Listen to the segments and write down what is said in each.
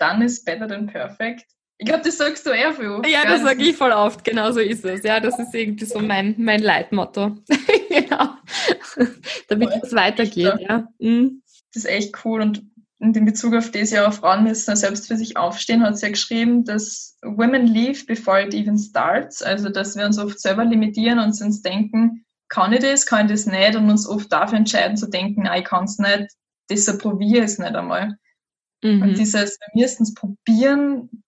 done is better than perfect. Ich glaube, das sagst du eher viel. Ja, das sage ich voll oft, genau so ist es. Ja, das ist irgendwie so mein, mein Leitmotto. genau. Damit es weitergeht, ja. Mhm. Das ist echt cool und in Bezug auf das ja auch Frauen müssen selbst für sich aufstehen, hat sie ja geschrieben, dass Women leave before it even starts. Also, dass wir uns oft selber limitieren und uns denken, kann ich das, kann ich das nicht und uns oft dafür entscheiden zu denken, nein, ich kann es nicht, deshalb probiere ich es nicht einmal. Mhm. Und dieses, wir müssen es probieren,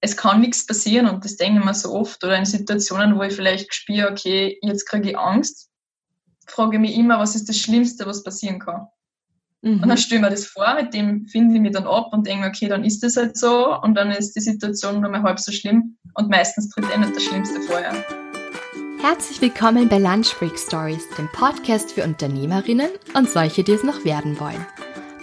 es kann nichts passieren und das denke ich mir so oft oder in Situationen, wo ich vielleicht spüre, okay, jetzt kriege ich Angst, frage ich mich immer, was ist das Schlimmste, was passieren kann. Mhm. Und dann stelle ich mir das vor, mit dem finde ich mich dann ab und denke, okay, dann ist das halt so und dann ist die Situation nur mal halb so schlimm und meistens tritt eh nicht das Schlimmste vorher. Herzlich willkommen bei Lunch Break Stories, dem Podcast für Unternehmerinnen und solche, die es noch werden wollen.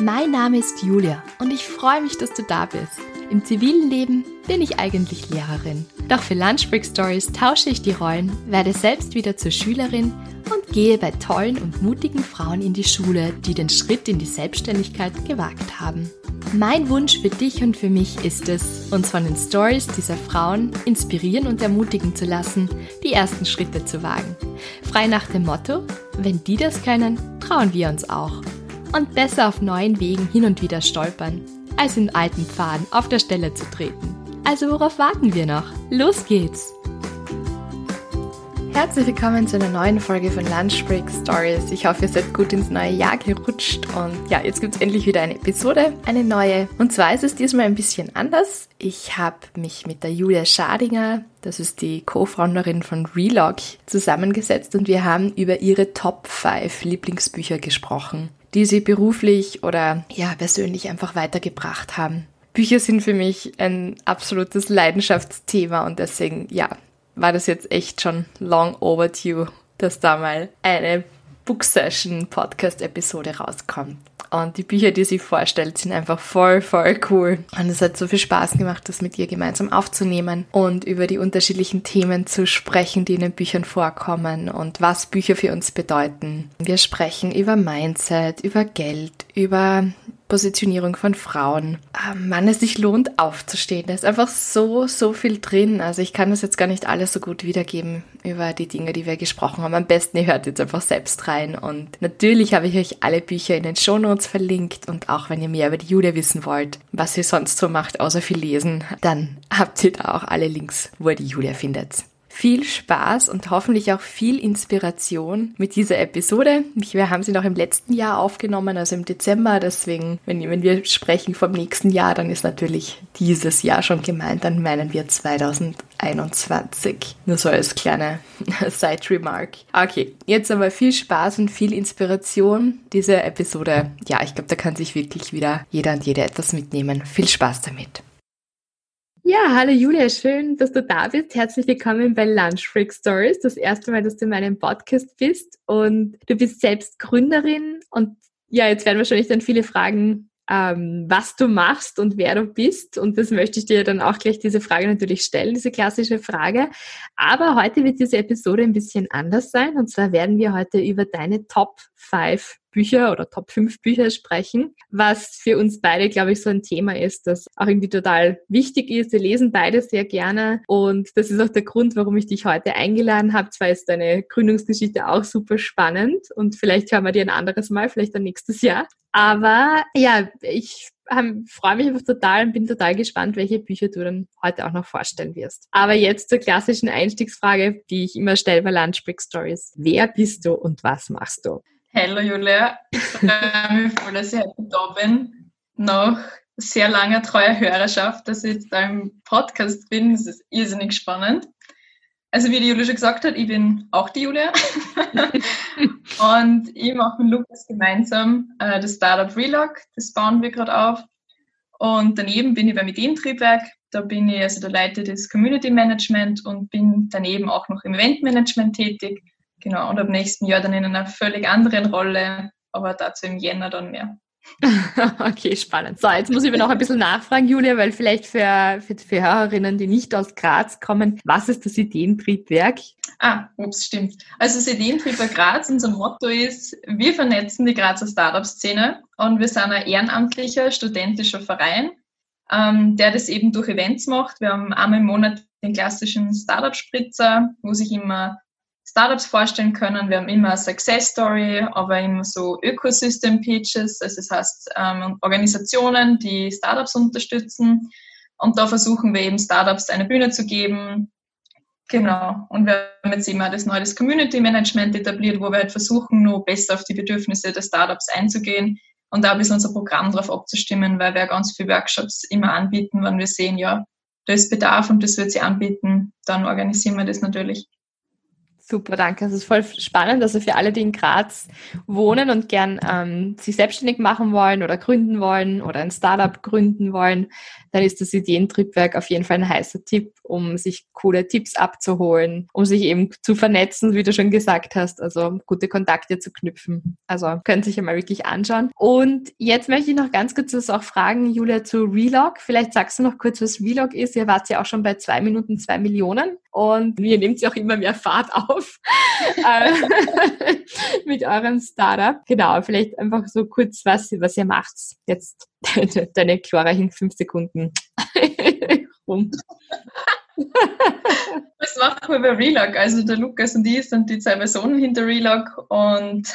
Mein Name ist Julia und ich freue mich, dass du da bist. Im zivilen Leben bin ich eigentlich Lehrerin. Doch für Lunch Break Stories tausche ich die Rollen, werde selbst wieder zur Schülerin und gehe bei tollen und mutigen Frauen in die Schule, die den Schritt in die Selbstständigkeit gewagt haben. Mein Wunsch für dich und für mich ist es, uns von den Stories dieser Frauen inspirieren und ermutigen zu lassen, die ersten Schritte zu wagen. Frei nach dem Motto, wenn die das können, trauen wir uns auch. Und besser auf neuen Wegen hin und wieder stolpern, als in alten Pfaden auf der Stelle zu treten. Also worauf warten wir noch? Los geht's! Herzlich willkommen zu einer neuen Folge von Lunch Break Stories. Ich hoffe, ihr seid gut ins neue Jahr gerutscht und ja, jetzt gibt es endlich wieder eine Episode, eine neue. Und zwar ist es diesmal ein bisschen anders. Ich habe mich mit der Julia Schadinger, das ist die Co-Founderin von Relog, zusammengesetzt und wir haben über ihre Top 5 Lieblingsbücher gesprochen, die sie beruflich oder ja, persönlich einfach weitergebracht haben. Bücher sind für mich ein absolutes Leidenschaftsthema und deswegen, ja, war das jetzt echt schon long overdue, dass da mal eine Book Session Podcast Episode rauskommt. Und die Bücher, die sie vorstellt, sind einfach voll, voll cool. Und es hat so viel Spaß gemacht, das mit ihr gemeinsam aufzunehmen und über die unterschiedlichen Themen zu sprechen, die in den Büchern vorkommen und was Bücher für uns bedeuten. Wir sprechen über Mindset, über Geld, über Positionierung von Frauen. Mann, es sich lohnt aufzustehen. Da ist einfach so, so viel drin. Also ich kann das jetzt gar nicht alles so gut wiedergeben über die Dinge, die wir gesprochen haben. Am besten ihr hört jetzt einfach selbst rein. Und natürlich habe ich euch alle Bücher in den Shownotes verlinkt. Und auch wenn ihr mehr über die Julia wissen wollt, was sie sonst so macht, außer viel lesen, dann habt ihr da auch alle Links, wo ihr die Julia findet viel Spaß und hoffentlich auch viel Inspiration mit dieser Episode. Wir haben sie noch im letzten Jahr aufgenommen, also im Dezember. Deswegen, wenn, wenn wir sprechen vom nächsten Jahr, dann ist natürlich dieses Jahr schon gemeint. Dann meinen wir 2021. Nur so als kleine Side-Remark. Okay, jetzt aber viel Spaß und viel Inspiration. Diese Episode, ja, ich glaube, da kann sich wirklich wieder jeder und jede etwas mitnehmen. Viel Spaß damit. Ja, hallo Julia, schön, dass du da bist. Herzlich willkommen bei Lunch Freak Stories. Das erste Mal, dass du in meinem Podcast bist und du bist selbst Gründerin und ja, jetzt werden wahrscheinlich dann viele fragen, ähm, was du machst und wer du bist. Und das möchte ich dir dann auch gleich diese Frage natürlich stellen, diese klassische Frage. Aber heute wird diese Episode ein bisschen anders sein. Und zwar werden wir heute über deine Top 5 Bücher oder Top 5 Bücher sprechen, was für uns beide, glaube ich, so ein Thema ist, das auch irgendwie total wichtig ist. Wir lesen beide sehr gerne und das ist auch der Grund, warum ich dich heute eingeladen habe. Zwar ist deine Gründungsgeschichte auch super spannend und vielleicht hören wir die ein anderes Mal, vielleicht dann nächstes Jahr. Aber ja, ich freue mich einfach total und bin total gespannt, welche Bücher du dann heute auch noch vorstellen wirst. Aber jetzt zur klassischen Einstiegsfrage, die ich immer stelle bei Lunch Stories. Wer bist du und was machst du? Hallo Julia, ich freue mich voll, dass ich heute da bin. Nach sehr langer treuer Hörerschaft, dass ich jetzt da im Podcast bin. Das ist irrsinnig spannend. Also wie die Julia schon gesagt hat, ich bin auch die Julia. und ich mache mit Lukas gemeinsam äh, das Startup Relog. Das bauen wir gerade auf. Und daneben bin ich beim Ideentriebwerk. Da bin ich also der Leiter des Community Management und bin daneben auch noch im Eventmanagement tätig Genau, und ab nächsten Jahr dann in einer völlig anderen Rolle, aber dazu im Jänner dann mehr. okay, spannend. So, jetzt muss ich mir noch ein bisschen nachfragen, Julia, weil vielleicht für, für, für Hörerinnen, die nicht aus Graz kommen, was ist das Ideentriebwerk? Ah, ups, stimmt. Also das Ideentriebwerk Graz, unser Motto ist, wir vernetzen die Grazer Startup-Szene und wir sind ein ehrenamtlicher, studentischer Verein, ähm, der das eben durch Events macht. Wir haben einmal im Monat den klassischen Startup-Spritzer, wo sich immer Startups vorstellen können. Wir haben immer Success Story, aber immer so Ökosystem Pitches, also das heißt ähm, Organisationen, die Startups unterstützen. Und da versuchen wir eben Startups eine Bühne zu geben. Genau. Und wir haben jetzt immer das neue Community Management etabliert, wo wir halt versuchen, nur besser auf die Bedürfnisse der Startups einzugehen und da ein bisschen unser Programm darauf abzustimmen, weil wir ganz viele Workshops immer anbieten, wenn wir sehen, ja, da ist Bedarf und das wird sie anbieten, dann organisieren wir das natürlich. Super, danke. Das ist voll spannend. Also für alle, die in Graz wohnen und gern ähm, sich selbstständig machen wollen oder gründen wollen oder ein Startup gründen wollen, dann ist das Ideentriebwerk auf jeden Fall ein heißer Tipp, um sich coole Tipps abzuholen, um sich eben zu vernetzen, wie du schon gesagt hast, also gute Kontakte zu knüpfen. Also könnt sich ja mal wirklich anschauen. Und jetzt möchte ich noch ganz kurz was auch fragen, Julia, zu Relog. Vielleicht sagst du noch kurz, was Relog ist. Ihr wart ja auch schon bei zwei Minuten zwei Millionen und ihr nehmt ja auch immer mehr Fahrt auf äh, mit eurem Startup. Genau, vielleicht einfach so kurz, was, was ihr macht. Jetzt deine Chlora hing fünf Sekunden rum. Was machen wir bei Relog? Also der Lukas und ich sind die zwei Personen hinter Relog und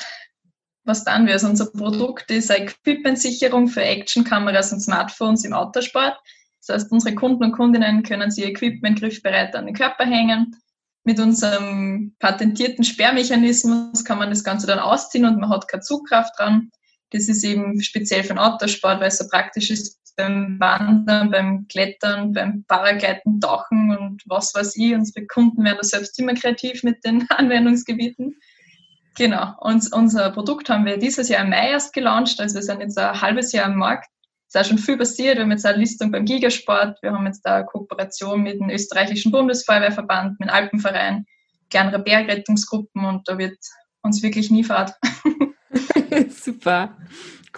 was dann wir? Also unser Produkt ist Equipmentsicherung für Actionkameras und Smartphones im Autosport. Das heißt, unsere Kunden und Kundinnen können sie Equipment griffbereit an den Körper hängen. Mit unserem patentierten Sperrmechanismus kann man das Ganze dann ausziehen und man hat keine Zugkraft dran. Das ist eben speziell für den Autosport, weil es so praktisch ist beim Wandern, beim Klettern, beim Paragleiten, Tauchen und was weiß ich. Unsere Kunden werden da selbst immer kreativ mit den Anwendungsgebieten. Genau. Und unser Produkt haben wir dieses Jahr im Mai erst gelauncht. Also wir sind jetzt ein halbes Jahr am Markt. Ist auch schon viel passiert. Wir haben jetzt eine Listung beim Gigasport. Wir haben jetzt da eine Kooperation mit dem österreichischen Bundesfeuerwehrverband, mit dem Alpenverein, kleinere Bergrettungsgruppen und da wird uns wirklich nie fad. Super.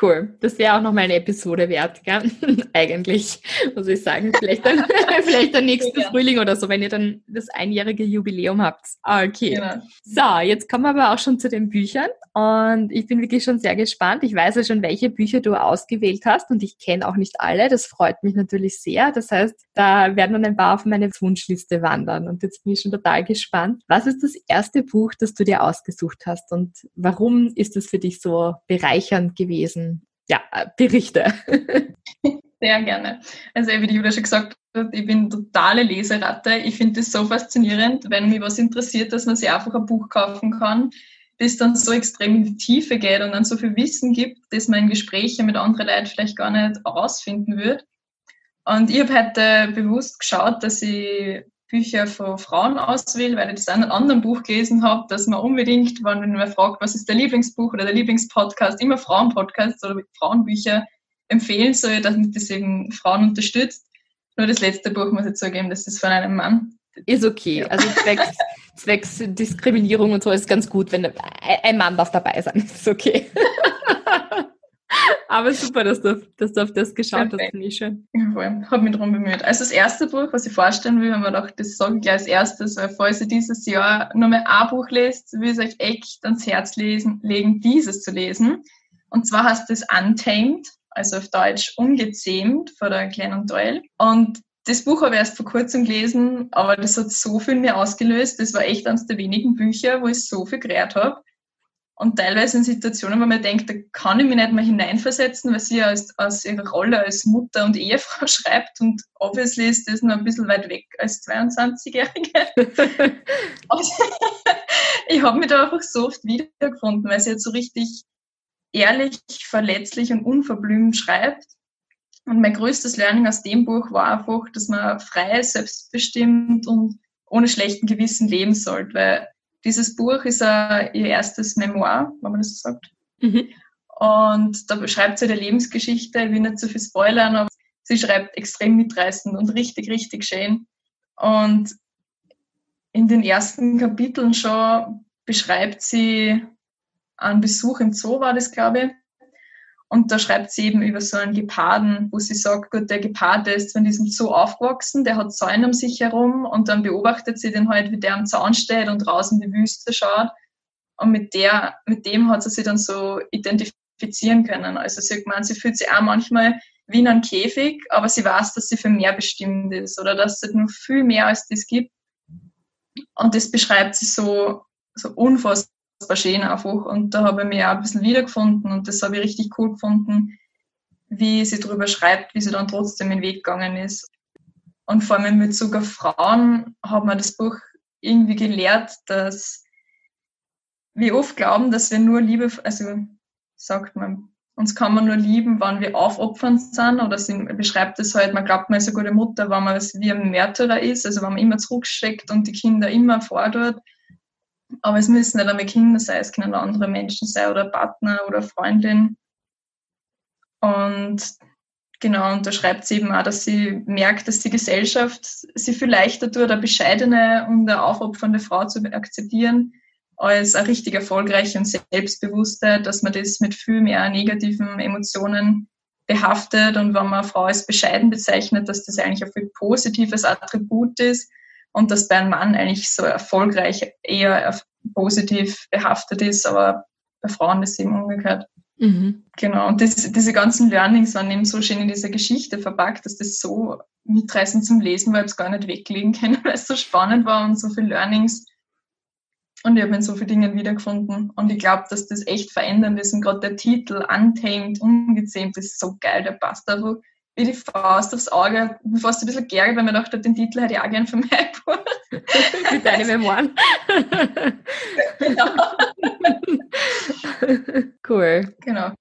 Cool. Das wäre auch noch mal eine Episode wert, gell? Eigentlich, muss ich sagen. Vielleicht dann, vielleicht der nächste ja. Frühling oder so, wenn ihr dann das einjährige Jubiläum habt. Ah, okay. Genau. So, jetzt kommen wir aber auch schon zu den Büchern. Und ich bin wirklich schon sehr gespannt. Ich weiß ja schon, welche Bücher du ausgewählt hast und ich kenne auch nicht alle. Das freut mich natürlich sehr. Das heißt, da werden dann ein paar auf meine Wunschliste wandern. Und jetzt bin ich schon total gespannt. Was ist das erste Buch, das du dir ausgesucht hast und warum ist es für dich so bereichernd gewesen? Ja, äh, Berichte. Sehr gerne. Also wie die Julia schon gesagt hat, ich bin totale Leseratte. Ich finde das so faszinierend, wenn mich was interessiert, dass man sich einfach ein Buch kaufen kann, das dann so extrem in die Tiefe geht und dann so viel Wissen gibt, dass man in Gesprächen mit anderen Leuten vielleicht gar nicht herausfinden wird. Und ich habe heute bewusst geschaut, dass ich Bücher von Frauen auswähle, weil ich das in einem anderen Buch gelesen habe, dass man unbedingt, wenn man fragt, was ist der Lieblingsbuch oder der Lieblingspodcast, immer Frauenpodcasts oder Frauenbücher empfehlen soll, damit das eben Frauen unterstützt. Nur das letzte Buch muss ich zugeben, das ist von einem Mann. Ist okay. Also zwecks, zwecks Diskriminierung und so ist ganz gut, wenn ein Mann darf dabei sein. Ist okay. Aber super, dass du, dass du auf das geschaut Perfekt. hast, finde ich schön. Jawohl, habe mich darum bemüht. Also das erste Buch, was ich vorstellen will, wenn man doch das sage ich gleich als erstes, weil falls ihr dieses Jahr nur mehr ein Buch lest, will ich euch echt ans Herz lesen, legen, dieses zu lesen. Und zwar heißt es Untamed, also auf Deutsch ungezähmt von der Glennon Doyle. Und das Buch habe ich erst vor kurzem gelesen, aber das hat so viel mir ausgelöst. Das war echt eines der wenigen Bücher, wo ich so viel geredet habe. Und teilweise in Situationen, wo man denkt, da kann ich mich nicht mehr hineinversetzen, weil sie aus, aus ihrer Rolle als Mutter und Ehefrau schreibt und obviously ist das noch ein bisschen weit weg als 22-Jährige. ich habe mich da einfach so oft wiedergefunden, weil sie jetzt so richtig ehrlich, verletzlich und unverblümt schreibt. Und mein größtes Learning aus dem Buch war einfach, dass man frei, selbstbestimmt und ohne schlechten Gewissen leben sollte, weil dieses Buch ist uh, ihr erstes Memoir, wenn man das so sagt. Mhm. Und da beschreibt sie ihre Lebensgeschichte. Ich will nicht zu viel spoilern, aber sie schreibt extrem mitreißend und richtig, richtig schön. Und in den ersten Kapiteln schon beschreibt sie einen Besuch im Zoo, war das, glaube ich, und da schreibt sie eben über so einen Geparden, wo sie sagt, gut, der Gepard, der ist von diesem Zoo aufgewachsen, der hat Zäune um sich herum und dann beobachtet sie den halt, wie der am Zaun steht und draußen die Wüste schaut. Und mit der, mit dem hat sie sich dann so identifizieren können. Also sie hat gemeint, sie fühlt sich auch manchmal wie in einem Käfig, aber sie weiß, dass sie für mehr bestimmt ist oder dass es noch viel mehr als das gibt. Und das beschreibt sie so, so unfassbar schön einfach. Und da habe ich mich auch ein bisschen wiedergefunden und das habe ich richtig cool gefunden, wie sie darüber schreibt, wie sie dann trotzdem den Weg gegangen ist. Und vor allem in Bezug auf Frauen hat man das Buch irgendwie gelehrt, dass wir oft glauben, dass wir nur Liebe, also sagt man, uns kann man nur lieben, wenn wir aufopfernd sind, oder sie beschreibt es halt, man glaubt, man ist eine gute Mutter, wenn man wie ein Märtyrer ist, also wenn man immer zurücksteckt und die Kinder immer fordert. Aber es müssen nicht einmal Kinder sein, es können andere Menschen sein oder Partner oder Freundin. Und genau, und da schreibt sie eben auch, dass sie merkt, dass die Gesellschaft sie viel leichter tut, eine bescheidene und eine aufopfernde Frau zu akzeptieren, als eine richtig erfolgreiche und selbstbewusste, dass man das mit viel mehr negativen Emotionen behaftet und wenn man eine Frau als bescheiden bezeichnet, dass das eigentlich ein viel positives Attribut ist und dass bei einem Mann eigentlich so erfolgreich eher positiv behaftet ist, aber bei Frauen ist eben umgekehrt. Mhm. Genau, und das, diese ganzen Learnings waren eben so schön in dieser Geschichte verpackt, dass das so mitreißend zum Lesen war, ich es gar nicht weglegen können, weil es so spannend war und so viele Learnings und ich habe in so vielen Dingen wiedergefunden. Und ich glaube, dass das echt verändernd ist. Und gerade der Titel Untamed, ungezähmt, ist so geil. Der passt einfach wie die Faust aufs Auge. Bin fast ein bisschen geärgert, weil mir dachte, den Titel hätte ich auch gerne für mein Buch. Für deine Memoiren. genau. cool. Genau.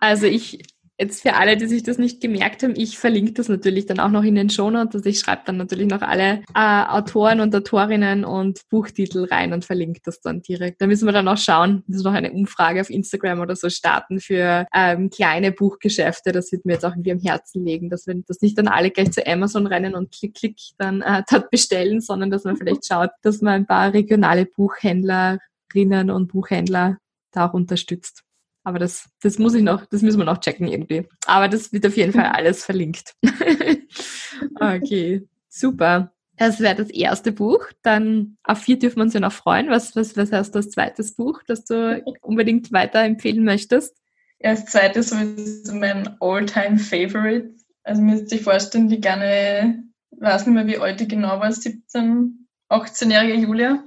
Also ich Jetzt für alle, die sich das nicht gemerkt haben, ich verlinke das natürlich dann auch noch in den Shownotes. Also ich schreibe dann natürlich noch alle äh, Autoren und Autorinnen und Buchtitel rein und verlinke das dann direkt. Da müssen wir dann auch schauen, dass wir noch eine Umfrage auf Instagram oder so starten für ähm, kleine Buchgeschäfte. Das wird mir jetzt auch irgendwie am Herzen legen, dass wir das nicht dann alle gleich zu Amazon rennen und klick, klick dann äh, dort bestellen, sondern dass man vielleicht schaut, dass man ein paar regionale Buchhändlerinnen und Buchhändler da auch unterstützt. Aber das, das muss ich noch, das müssen wir noch checken irgendwie. Aber das wird auf jeden Fall alles verlinkt. okay, super. Das wäre das erste Buch. Dann auf vier dürfen wir uns ja noch freuen. Was, was, was heißt das zweites Buch, das du unbedingt weiterempfehlen möchtest? Ja, das zweite ist mein all-time favorite. Also mir sich vorstellen, die gerne, weiß nicht mehr wie alt die genau war, 17, 18-jährige Julia,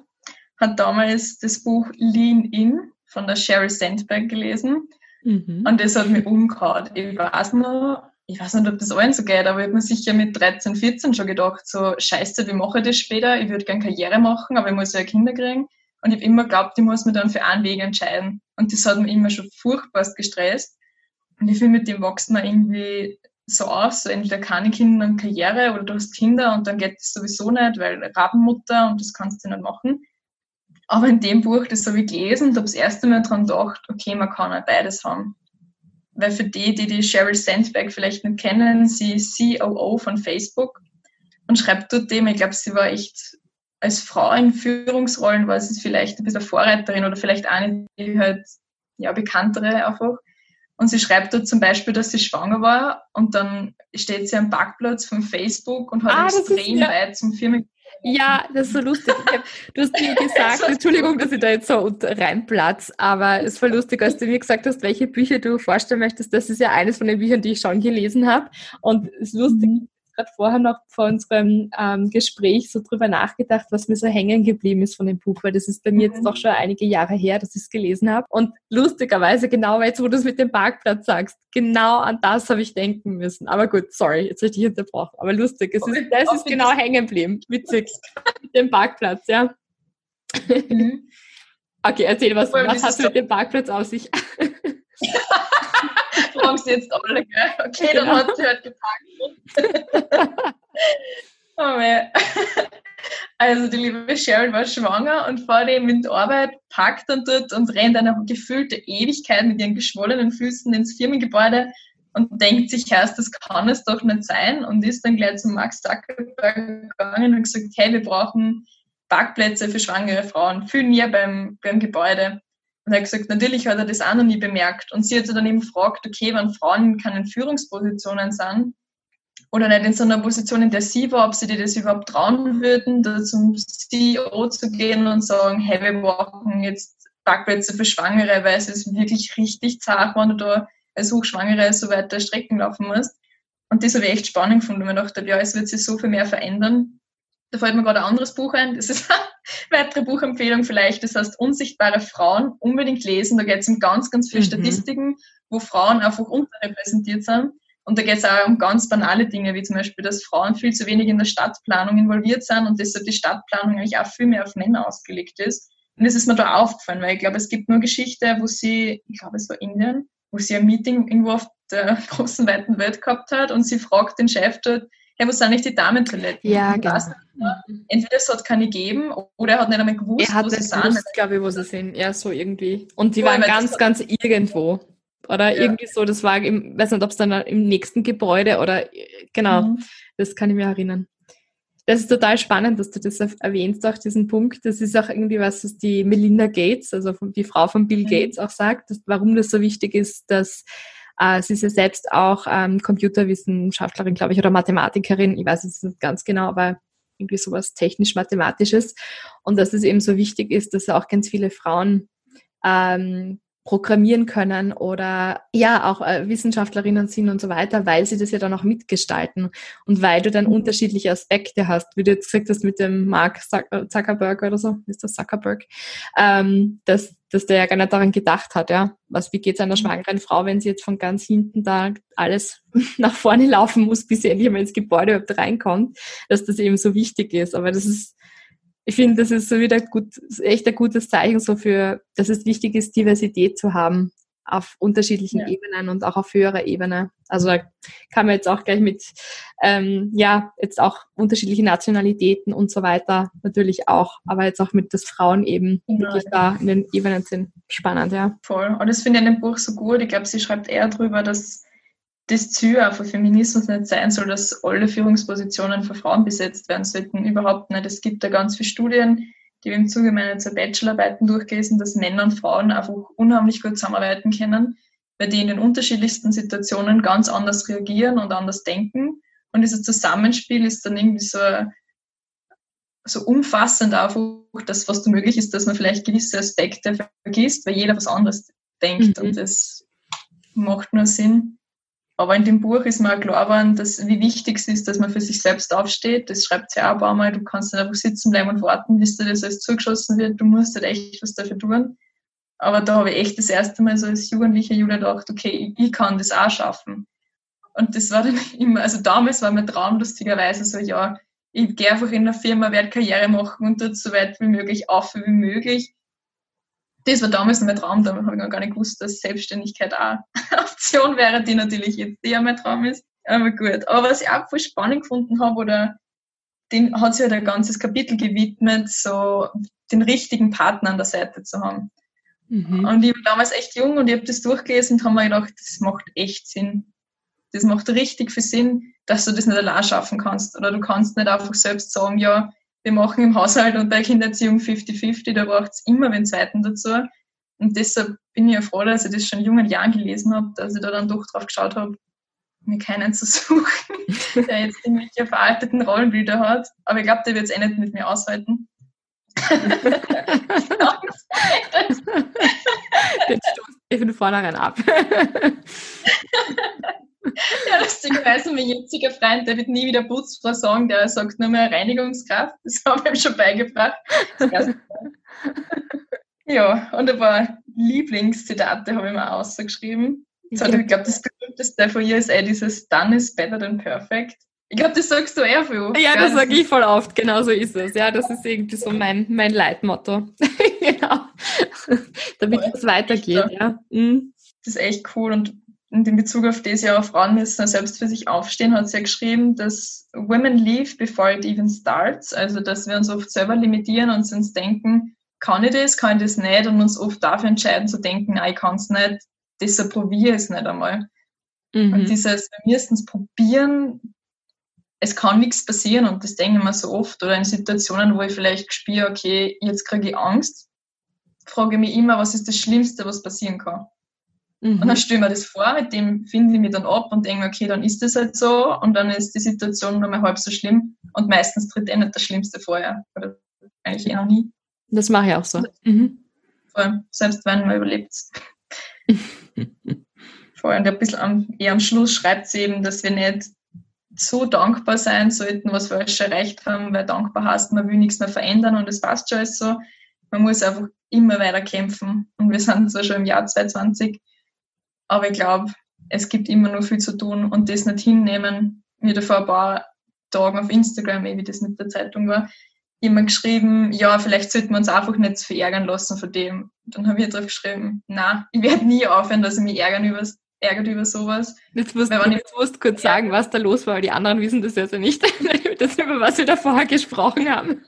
hat damals das Buch Lean In von der Sherry Sandberg gelesen. Mhm. Und das hat mich umgehauen. Ich weiß noch, ich weiß nicht, ob das allen so geht, aber ich habe mir sicher mit 13, 14 schon gedacht, so, scheiße, wie mache ich das später? Ich würde gerne Karriere machen, aber ich muss ja Kinder kriegen. Und ich habe immer geglaubt, ich muss mich dann für einen Weg entscheiden. Und das hat mich immer schon furchtbar gestresst. Und ich finde, mit dem wächst man irgendwie so auf, so entweder keine Kinder und Karriere oder du hast Kinder und dann geht es sowieso nicht, weil Rabenmutter und das kannst du nicht machen. Aber in dem Buch, das habe ich gelesen und habe das erste Mal daran gedacht, okay, man kann auch beides haben. Weil für die, die die Sheryl Sandberg vielleicht nicht kennen, sie ist COO von Facebook und schreibt dort dem, ich glaube, sie war echt als Frau in Führungsrollen, war sie vielleicht ein bisschen Vorreiterin oder vielleicht eine, die halt, ja, bekanntere einfach. Und sie schreibt dort zum Beispiel, dass sie schwanger war und dann steht sie am Parkplatz von Facebook und hat ah, extrem ja. weit zum Firmen ja, das ist so lustig. Hab, du hast mir gesagt, Entschuldigung, dass ich da jetzt so reinplatz, aber es voll lustig, als du mir gesagt hast, welche Bücher du vorstellen möchtest. Das ist ja eines von den Büchern, die ich schon gelesen habe. Und es ist lustig, mhm gerade vorher noch vor unserem ähm, Gespräch so drüber nachgedacht, was mir so hängen geblieben ist von dem Buch, weil das ist bei mir jetzt mhm. doch schon einige Jahre her, dass ich es gelesen habe. Und lustigerweise, genau jetzt, wo du es mit dem Parkplatz sagst, genau an das habe ich denken müssen. Aber gut, sorry, jetzt habe ich dich unterbrochen. Aber lustig, es ist, das ist genau hängen geblieben. Witzig. mit dem Parkplatz, ja. Mhm. Okay, erzähl was. Was hast du mit dem Parkplatz auf sich? fragen sie jetzt alle, gell? Okay, genau. dann hat sie halt gepackt. oh Also die liebe Cheryl war schwanger und vor dem in der Arbeit packt und tut und rennt eine gefühlte Ewigkeit mit ihren geschwollenen Füßen ins Firmengebäude und denkt sich erst, das kann es doch nicht sein und ist dann gleich zu Max Zuckerberg gegangen und gesagt, hey, wir brauchen Parkplätze für schwangere Frauen, viel näher beim, beim Gebäude. Und er hat gesagt, natürlich hat er das auch noch nie bemerkt. Und sie hat dann eben gefragt, okay, wenn Frauen in keinen Führungspositionen sind oder nicht in so einer Position, in der sie war, ob sie dir das überhaupt trauen würden, da zum CEO zu gehen und sagen, hey, wir brauchen jetzt Parkplätze für Schwangere, weil es ist wirklich richtig zart, wenn du da als Hochschwangere so weiter Strecken laufen musst. Und das habe ich echt spannend gefunden. Ich dachte, ja, es wird sich so viel mehr verändern. Da fällt mir gerade ein anderes Buch ein. Das ist eine weitere Buchempfehlung vielleicht. Das heißt Unsichtbare Frauen. Unbedingt lesen. Da geht es um ganz, ganz viele mhm. Statistiken, wo Frauen einfach unterrepräsentiert sind. Und da geht es auch um ganz banale Dinge, wie zum Beispiel, dass Frauen viel zu wenig in der Stadtplanung involviert sind und deshalb die Stadtplanung eigentlich auch viel mehr auf Männer ausgelegt ist. Und das ist mir da aufgefallen, weil ich glaube, es gibt nur Geschichte, wo sie, ich glaube, es war Indien, wo sie ein Meeting irgendwo auf der großen, weiten Welt gehabt hat und sie fragt den Chef dort, hey, wo sind nicht die Damentoiletten? Ja, genau. Entweder es hat keine gegeben oder er hat nicht einmal gewusst, er hat wo sie sind. glaube ich, wo sie sind. Ja, so irgendwie. Und die ja, waren ganz, ganz irgendwo. Oder ja. irgendwie so, das war, im, weiß nicht, ob es dann im nächsten Gebäude oder, genau, mhm. das kann ich mir erinnern. Das ist total spannend, dass du das erwähnst, auch diesen Punkt. Das ist auch irgendwie was, was die Melinda Gates, also die Frau von Bill mhm. Gates auch sagt, dass, warum das so wichtig ist, dass äh, sie ist ja selbst auch ähm, Computerwissenschaftlerin, glaube ich, oder Mathematikerin. Ich weiß es nicht ganz genau, aber irgendwie sowas technisch-mathematisches. Und dass es eben so wichtig ist, dass auch ganz viele Frauen ähm, programmieren können oder ja auch äh, Wissenschaftlerinnen sind und so weiter, weil sie das ja dann auch mitgestalten und weil du dann mhm. unterschiedliche Aspekte hast, wie du jetzt gesagt hast mit dem Mark äh, Zuckerberg oder so, ist das Zuckerberg, ähm, dass, dass der ja gar nicht daran gedacht hat, ja, was, wie geht es einer mhm. schwangeren Frau, wenn sie jetzt von ganz hinten da alles nach vorne laufen muss, bis sie endlich mal ins Gebäude überhaupt reinkommt, dass das eben so wichtig ist, aber das ist ich finde, das ist so wieder gut, echt ein gutes Zeichen so für, dass es wichtig ist, Diversität zu haben auf unterschiedlichen ja. Ebenen und auch auf höherer Ebene. Also da kann man jetzt auch gleich mit, ähm, ja, jetzt auch unterschiedliche Nationalitäten und so weiter natürlich auch, aber jetzt auch mit, dass Frauen eben genau. wirklich da in den Ebenen sind. Spannend, ja. Voll. Und das finde ich in dem Buch so gut. Ich glaube, sie schreibt eher darüber, dass das Ziel auch von Feminismus nicht sein soll, dass alle Führungspositionen für Frauen besetzt werden sollten. Überhaupt nicht. Es gibt da ganz viele Studien, die wir im Zuge meiner zur Bachelorarbeiten durchgelesen, dass Männer und Frauen einfach unheimlich gut zusammenarbeiten können, weil die in den unterschiedlichsten Situationen ganz anders reagieren und anders denken. Und dieses Zusammenspiel ist dann irgendwie so, so umfassend einfach, dass was du möglich ist, dass man vielleicht gewisse Aspekte vergisst, weil jeder was anderes denkt. Mhm. Und das macht nur Sinn. Aber in dem Buch ist mir auch klar geworden, dass, wie wichtig es ist, dass man für sich selbst aufsteht. Das schreibt sie auch ein paar Mal. Du kannst nicht einfach sitzen bleiben und warten, bis dir das alles zugeschossen wird. Du musst halt echt was dafür tun. Aber da habe ich echt das erste Mal so als jugendliche Julia gedacht, okay, ich kann das auch schaffen. Und das war dann immer, also damals war mein Traum lustigerweise so, ja, ich gehe einfach in der Firma, werde Karriere machen und dort so weit wie möglich auf wie möglich das war damals mein Traum, da habe ich noch gar nicht gewusst, dass Selbstständigkeit auch eine Option wäre, die natürlich jetzt eher mein Traum ist. Aber gut. Aber was ich auch voll spannend gefunden habe, oder den hat sich halt ein ganzes Kapitel gewidmet, so den richtigen Partner an der Seite zu haben. Mhm. Und ich war damals echt jung und ich habe das durchgelesen und habe mir gedacht, das macht echt Sinn. Das macht richtig viel Sinn, dass du das nicht allein schaffen kannst. Oder du kannst nicht einfach selbst sagen, ja, wir machen im Haushalt und bei Kindererziehung 50-50, da braucht es immer einen zweiten dazu. Und deshalb bin ich ja froh, dass ich das schon in jungen Jahren gelesen habe, dass ich da dann doch drauf geschaut habe, mir keinen zu suchen, der jetzt irgendwelche veralteten Rollenbilder hat. Aber ich glaube, der wird es eh nicht mit mir aushalten. Den stoßt ich von vornherein ab. ja, lustigerweise mein jetziger Freund, der wird nie wieder Putzfrau sagen, der sagt nur mehr Reinigungskraft. Das habe ich ihm schon beigebracht. ja, und ein paar Lieblingszitate habe ich mir ausgeschrieben. Ich glaube, das berühmteste von ihr ist eh dieses Done is better than perfect. Ich glaube, das sagst du eher viel. Ja, das sage ich voll oft, genau so ist es. Ja, das ist irgendwie so mein, mein Leitmotto. genau. Damit es weitergeht, ja. Mhm. Das ist echt cool und und in Bezug auf das ja, Frauen müssen selbst für sich aufstehen, hat sie ja geschrieben, dass Women leave before it even starts. Also, dass wir uns oft selber limitieren und uns denken, kann ich das, kann ich das nicht und uns oft dafür entscheiden zu denken, nein, ich kann es nicht, deshalb probiere ich es nicht einmal. Mhm. Und dieses, wir müssen es probieren, es kann nichts passieren und das denke ich mir so oft oder in Situationen, wo ich vielleicht spüre, okay, jetzt kriege ich Angst, frage ich mich immer, was ist das Schlimmste, was passieren kann. Mhm. Und dann stelle ich mir das vor, mit dem finde ich mich dann ab und denke, okay, dann ist das halt so und dann ist die Situation nur mal halb so schlimm und meistens tritt eh nicht das Schlimmste vorher. Oder eigentlich eh noch nie. Das mache ich auch so. Mhm. Vor allem, selbst wenn man überlebt. Voll. Und ein bisschen am, eher am Schluss schreibt sie eben, dass wir nicht so dankbar sein sollten, was wir schon erreicht haben, weil dankbar heißt, man will nichts mehr verändern und es passt schon alles so. Man muss einfach immer weiter kämpfen. Und wir sind zwar schon im Jahr 2020, aber ich glaube, es gibt immer noch viel zu tun und das nicht hinnehmen. Mir vor ein paar Tagen auf Instagram, wie das mit der Zeitung war, jemand geschrieben, ja, vielleicht sollten wir uns einfach nicht verärgern lassen von dem. Dann habe ich drauf geschrieben, na, ich werde nie aufhören, dass ich mich ärgern über, ärgert über sowas. Jetzt musst, du, jetzt musst kurz sagen, was da los war, weil die anderen wissen das ja nicht, das über was wir da vorher gesprochen haben.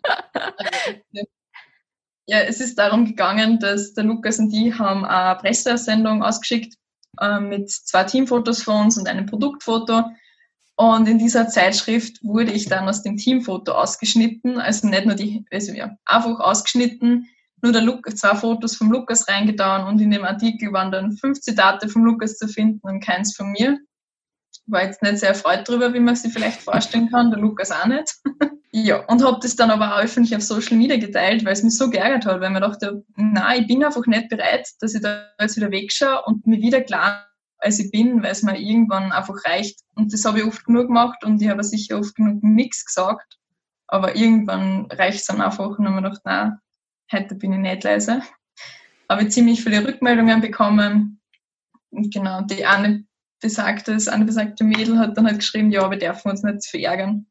ja, es ist darum gegangen, dass der Lukas und die haben eine Presseaussendung ausgeschickt äh, mit zwei Teamfotos von uns und einem Produktfoto. Und in dieser Zeitschrift wurde ich dann aus dem Teamfoto ausgeschnitten, also nicht nur die, also ja, einfach ausgeschnitten, nur der Luke, zwei Fotos vom Lukas reingetan und in dem Artikel waren dann fünf Zitate vom Lukas zu finden und keins von mir. War jetzt nicht sehr erfreut drüber, wie man sich vielleicht vorstellen kann, der Lukas auch nicht. ja, und habe das dann aber auch öffentlich auf Social Media geteilt, weil es mich so geärgert hat, weil man dachte, na, ich bin einfach nicht bereit, dass ich da jetzt wieder wegschaue und mir wieder klar als ich bin, weil es mir irgendwann einfach reicht. Und das habe ich oft genug gemacht und ich habe sicher oft genug nichts gesagt. Aber irgendwann reicht es dann einfach und habe ich gedacht, nein, heute bin ich nicht leise. Habe ich ziemlich viele Rückmeldungen bekommen. Genau, die eine besagte, das eine besagte Mädel hat dann halt geschrieben, ja, wir dürfen uns nicht verärgern.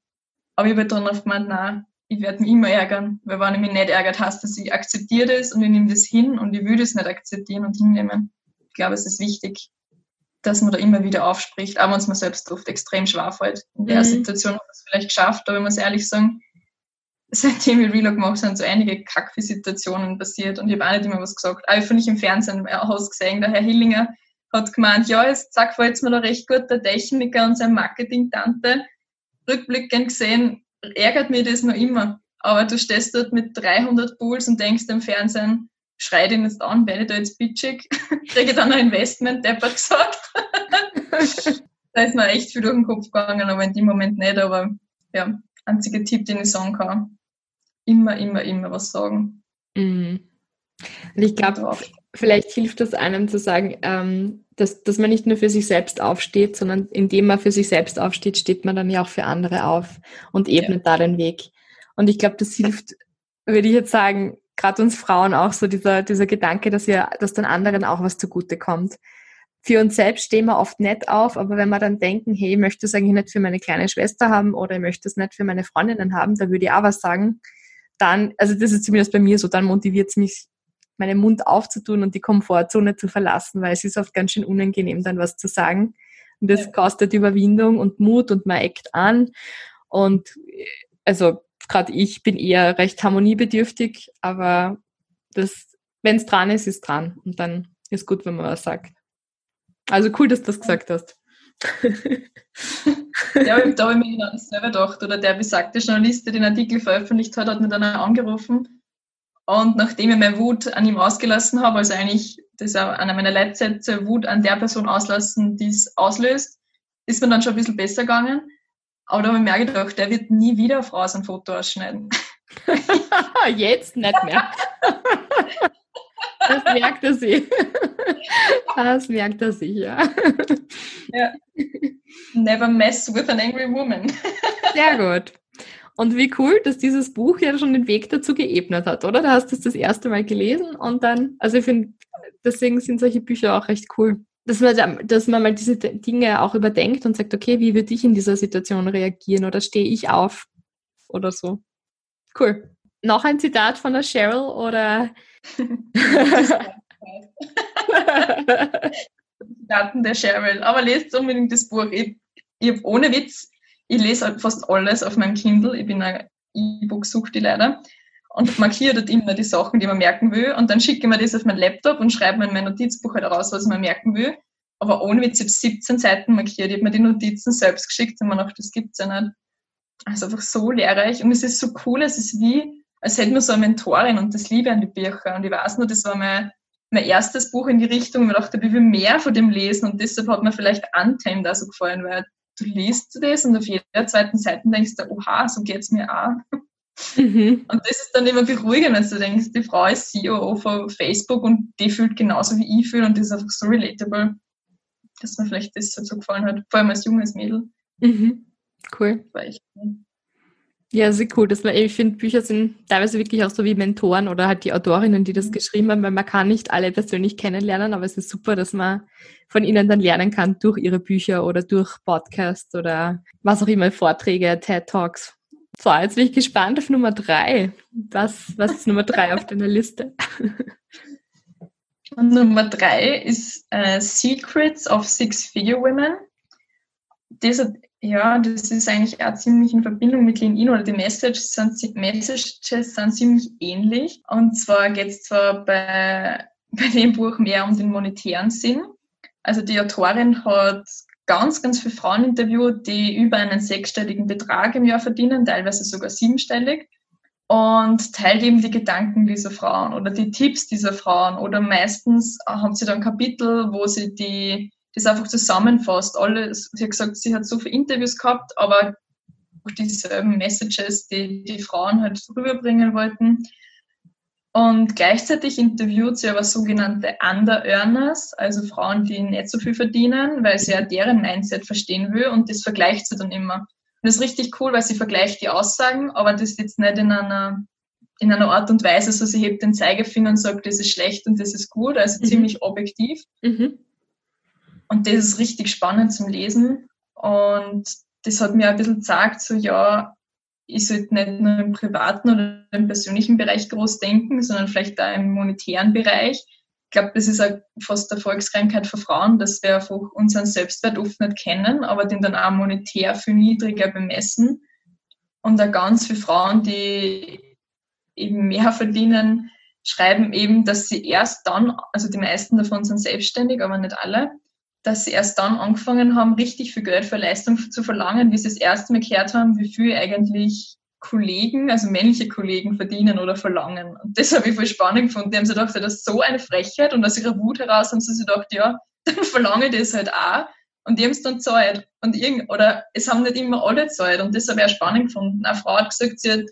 Aber ich habe halt dann oft gemeint, nein, ich werde mich immer ärgern, weil wenn ich mich nicht ärgert, heißt das, ich akzeptiere das und ich nehme das hin und ich will das nicht akzeptieren und hinnehmen. Ich glaube, es ist wichtig, dass man da immer wieder aufspricht, auch wenn es mir selbst oft extrem schwer fällt. In der mhm. Situation habe ich es vielleicht geschafft, aber ich muss ehrlich sagen, seitdem ich Relog mache, sind so einige Kackfi-Situationen passiert und ich habe auch nicht immer was gesagt. Aber ich finde ich im Fernsehen Haus gesehen, der Herr Hillinger hat gemeint, ja, jetzt sagt jetzt mir da recht gut der Techniker und sein Marketing-Tante. Rückblickend gesehen ärgert mich das noch immer. Aber du stehst dort mit 300 Pools und denkst im Fernsehen, schreit ihn jetzt an, werde ich da jetzt bitchig, kriege ich dann ein Investment, der hat gesagt. da ist mir echt viel durch den Kopf gegangen, aber in dem Moment nicht. Aber ja, einziger Tipp, den ich sagen kann, immer, immer, immer was sagen. Mhm. Und ich glaube, vielleicht hilft das einem zu sagen, ähm, dass, dass man nicht nur für sich selbst aufsteht, sondern indem man für sich selbst aufsteht, steht man dann ja auch für andere auf und ebnet ja. da den Weg. Und ich glaube, das hilft, würde ich jetzt sagen, gerade uns Frauen auch so dieser, dieser Gedanke, dass wir, dass den anderen auch was zugute kommt. Für uns selbst stehen wir oft nicht auf, aber wenn wir dann denken, hey, ich möchte es eigentlich nicht für meine kleine Schwester haben oder ich möchte es nicht für meine Freundinnen haben, da würde ich auch was sagen, dann, also das ist zumindest bei mir so, dann motiviert es mich, meinen Mund aufzutun und die Komfortzone zu verlassen, weil es ist oft ganz schön unangenehm, dann was zu sagen. Und das kostet Überwindung und Mut und man eckt an. Und also gerade ich bin eher recht harmoniebedürftig, aber das, wenn es dran ist, ist dran. Und dann ist gut, wenn man was sagt. Also cool, dass du das gesagt hast. ja, da habe ich mir genau selber gedacht. Oder der besagte Journalist, der den Artikel veröffentlicht hat, hat mir dann angerufen. Und nachdem ich meine Wut an ihm ausgelassen habe, also eigentlich, das ist auch einer meiner Leitsätze, Wut an der Person auslassen, die es auslöst, ist mir dann schon ein bisschen besser gegangen. Aber da habe ich mir gedacht, der wird nie wieder auf Raus ein Foto ausschneiden. Jetzt nicht mehr. Das merkt er sich. Das merkt er sich, ja. ja. Never mess with an angry woman. Sehr gut. Und wie cool, dass dieses Buch ja schon den Weg dazu geebnet hat, oder? Da hast du es das erste Mal gelesen und dann, also ich finde, deswegen sind solche Bücher auch recht cool dass man, dass man mal diese Dinge auch überdenkt und sagt, okay, wie würde ich in dieser Situation reagieren oder stehe ich auf oder so. Cool. Noch ein Zitat von der Cheryl oder? Zitaten der Cheryl. Aber lest unbedingt das Buch. Ich, ich habe ohne Witz, ich lese halt fast alles auf meinem Kindle. Ich bin eine E-Book-Suchti leider und markiere dort immer die Sachen, die man merken will. Und dann schicke ich mir das auf meinen Laptop und schreibe mir in mein Notizbuch halt raus, was man merken will. Aber ohne Witz, ich 17 Seiten markiert. Ich habe mir die Notizen selbst geschickt und man dachte, das gibt's ja nicht. Also einfach so lehrreich. Und es ist so cool, es ist wie, als hätte man so eine Mentorin und das liebe an die Bücher. Und ich weiß nur, das war mein, mein erstes Buch in die Richtung. Ich dachte, ich will mehr von dem lesen. Und deshalb hat mir vielleicht Untamed auch so gefallen, weil du liest das und auf jeder zweiten Seite denkst du, oha, so geht's mir auch. Mhm. Und das ist dann immer beruhigend, wenn du denkst, die Frau ist CEO von Facebook und die fühlt genauso wie ich fühle und das ist einfach so relatable. dass mir vielleicht das so gefallen hat, vor allem als junges Mädel. Mhm. Cool. War echt cool. Ja, sehr cool. Das, ich finde, Bücher sind teilweise wirklich auch so wie Mentoren oder halt die Autorinnen, die das geschrieben haben, weil man kann nicht alle persönlich kennenlernen, aber es ist super, dass man von ihnen dann lernen kann durch ihre Bücher oder durch Podcasts oder was auch immer, Vorträge, TED Talks. So, jetzt bin ich gespannt auf Nummer drei. Was, was ist Nummer drei auf deiner Liste? Und Nummer drei ist uh, Secrets of Six-Figure Women. Das hat ja, das ist eigentlich auch ziemlich in Verbindung mit LinkedIn oder die Messages sind, Messages sind ziemlich ähnlich. Und zwar geht es zwar bei, bei dem Buch mehr um den monetären Sinn. Also die Autorin hat ganz, ganz viele Frauen interviewt, die über einen sechsstelligen Betrag im Jahr verdienen, teilweise sogar siebenstellig. Und teilt eben die Gedanken dieser Frauen oder die Tipps dieser Frauen. Oder meistens haben sie dann Kapitel, wo sie die das einfach zusammenfasst. Alles, sie hat gesagt, sie hat so viele Interviews gehabt, aber auch dieselben Messages, die die Frauen halt rüberbringen wollten. Und gleichzeitig interviewt sie aber sogenannte Under-Earners, also Frauen, die nicht so viel verdienen, weil sie ja deren Mindset verstehen will und das vergleicht sie dann immer. Und das ist richtig cool, weil sie vergleicht die Aussagen, aber das jetzt nicht in einer, in einer Art und Weise, so sie hebt den Zeigefinger und sagt, das ist schlecht und das ist gut, also mhm. ziemlich objektiv. Mhm. Und das ist richtig spannend zum Lesen. Und das hat mir ein bisschen gesagt, so ja, ich sollte nicht nur im privaten oder im persönlichen Bereich groß denken, sondern vielleicht auch im monetären Bereich. Ich glaube, das ist auch fast eine Volkskrankheit für Frauen, dass wir einfach unseren Selbstwert oft nicht kennen, aber den dann auch monetär viel niedriger bemessen. Und auch ganz viele Frauen, die eben mehr verdienen, schreiben eben, dass sie erst dann, also die meisten davon sind selbstständig, aber nicht alle, dass sie erst dann angefangen haben, richtig viel Geld für Leistung zu verlangen, wie sie das erste Mal gehört haben, wie viel eigentlich Kollegen, also männliche Kollegen verdienen oder verlangen. Und das habe ich voll spannend gefunden. Die haben sich gedacht, das ist so eine Frechheit und aus ihrer Wut heraus haben sie sich gedacht, ja, dann verlange ich das halt auch. Und die haben es dann zahlt. Und irgend, oder es haben nicht immer alle zahlt. Und das habe ich auch spannend gefunden. Eine Frau hat gesagt, sie hat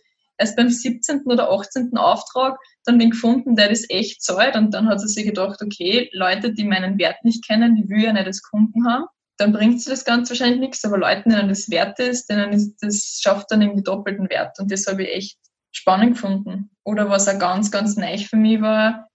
erst beim 17. oder 18. Auftrag dann den gefunden, der das echt zahlt. Und dann hat sie sich gedacht, okay, Leute, die meinen Wert nicht kennen, die will ja nicht als Kunden haben. Dann bringt sie das ganz wahrscheinlich nichts. Aber Leuten, denen das wert ist, denen ist, das schafft dann irgendwie doppelten Wert. Und das habe ich echt spannend gefunden. Oder was auch ganz, ganz neu für mich war,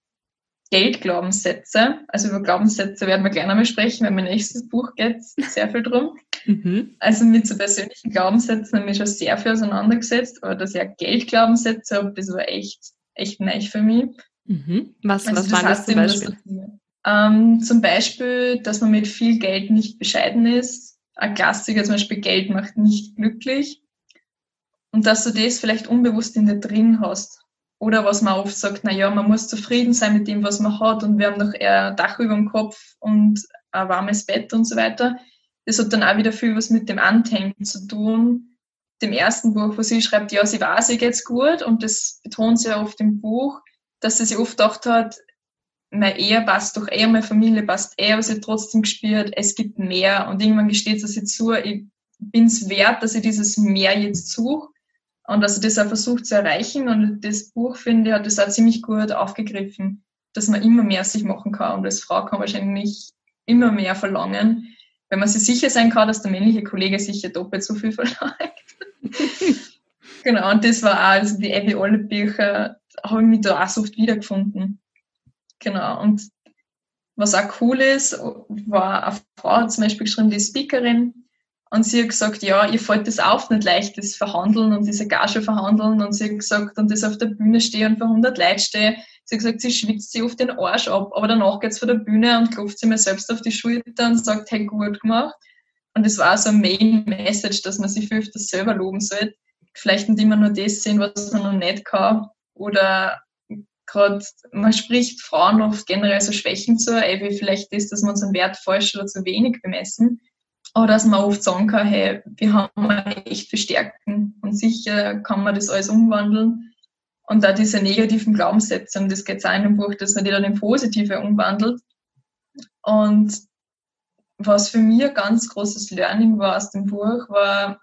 Geldglaubenssätze. Also über Glaubenssätze werden wir gleich nochmal sprechen, weil mein nächstes Buch geht sehr viel drum. Mhm. Also mit so persönlichen Glaubenssätzen habe ich schon sehr viel auseinandergesetzt, aber dass ich auch Geldglaubenssätze habe, das war echt, echt neu für mich. Mhm. Was, also was waren das zum Beispiel? ähm, zum Beispiel, dass man mit viel Geld nicht bescheiden ist. Ein Klassiker zum Beispiel, Geld macht nicht glücklich. Und dass du das vielleicht unbewusst in dir drin hast. Oder was man oft sagt, na ja, man muss zufrieden sein mit dem, was man hat und wir haben doch eher ein Dach über dem Kopf und ein warmes Bett und so weiter. Das hat dann auch wieder viel was mit dem Andenken zu tun. Dem ersten Buch, wo sie schreibt, ja, sie weiß, ihr geht's gut und das betont sie ja oft im Buch, dass sie sich oft gedacht hat, meine Ehe passt doch eher, meine Familie passt eher, aber sie hat trotzdem gespürt, es gibt mehr und irgendwann gesteht sie sich zu, ich bin's wert, dass ich dieses Mehr jetzt suche und dass er das auch versucht zu erreichen. Und das Buch, finde ich, hat das auch ziemlich gut aufgegriffen, dass man immer mehr sich machen kann. Und als Frau kann wahrscheinlich immer mehr verlangen, wenn man sich sicher sein kann, dass der männliche Kollege sicher doppelt so viel verlangt. genau, und das war auch, also die Abby Alle Bücher habe ich mich da auch so oft wiedergefunden. Genau, und was auch cool ist, war eine Frau hat zum Beispiel geschrieben, die Speakerin, und sie hat gesagt, ja, ihr fällt das auf, nicht leicht, das Verhandeln und diese Gage verhandeln. Und sie hat gesagt, und das auf der Bühne stehe und vor 100 Leuten stehe. Sie hat gesagt, sie schwitzt sich auf den Arsch ab. Aber danach geht's vor der Bühne und klopft sie mir selbst auf die Schulter und sagt, hey, gut gemacht. Und das war so ein Main Message, dass man sich für das selber loben sollte. Vielleicht nicht immer nur das sehen, was man noch nicht kann. Oder gerade, man spricht Frauen oft generell so Schwächen zu, ey, wie vielleicht ist, dass man unseren Wert falsch oder zu wenig bemessen. Aber dass man oft sagen kann, hey, wir haben echt Verstärken und sicher kann man das alles umwandeln. Und da diese negativen Glaubenssätze, und das geht auch in dem Buch, dass man die dann in positive umwandelt. Und was für mich ein ganz großes Learning war aus dem Buch, war,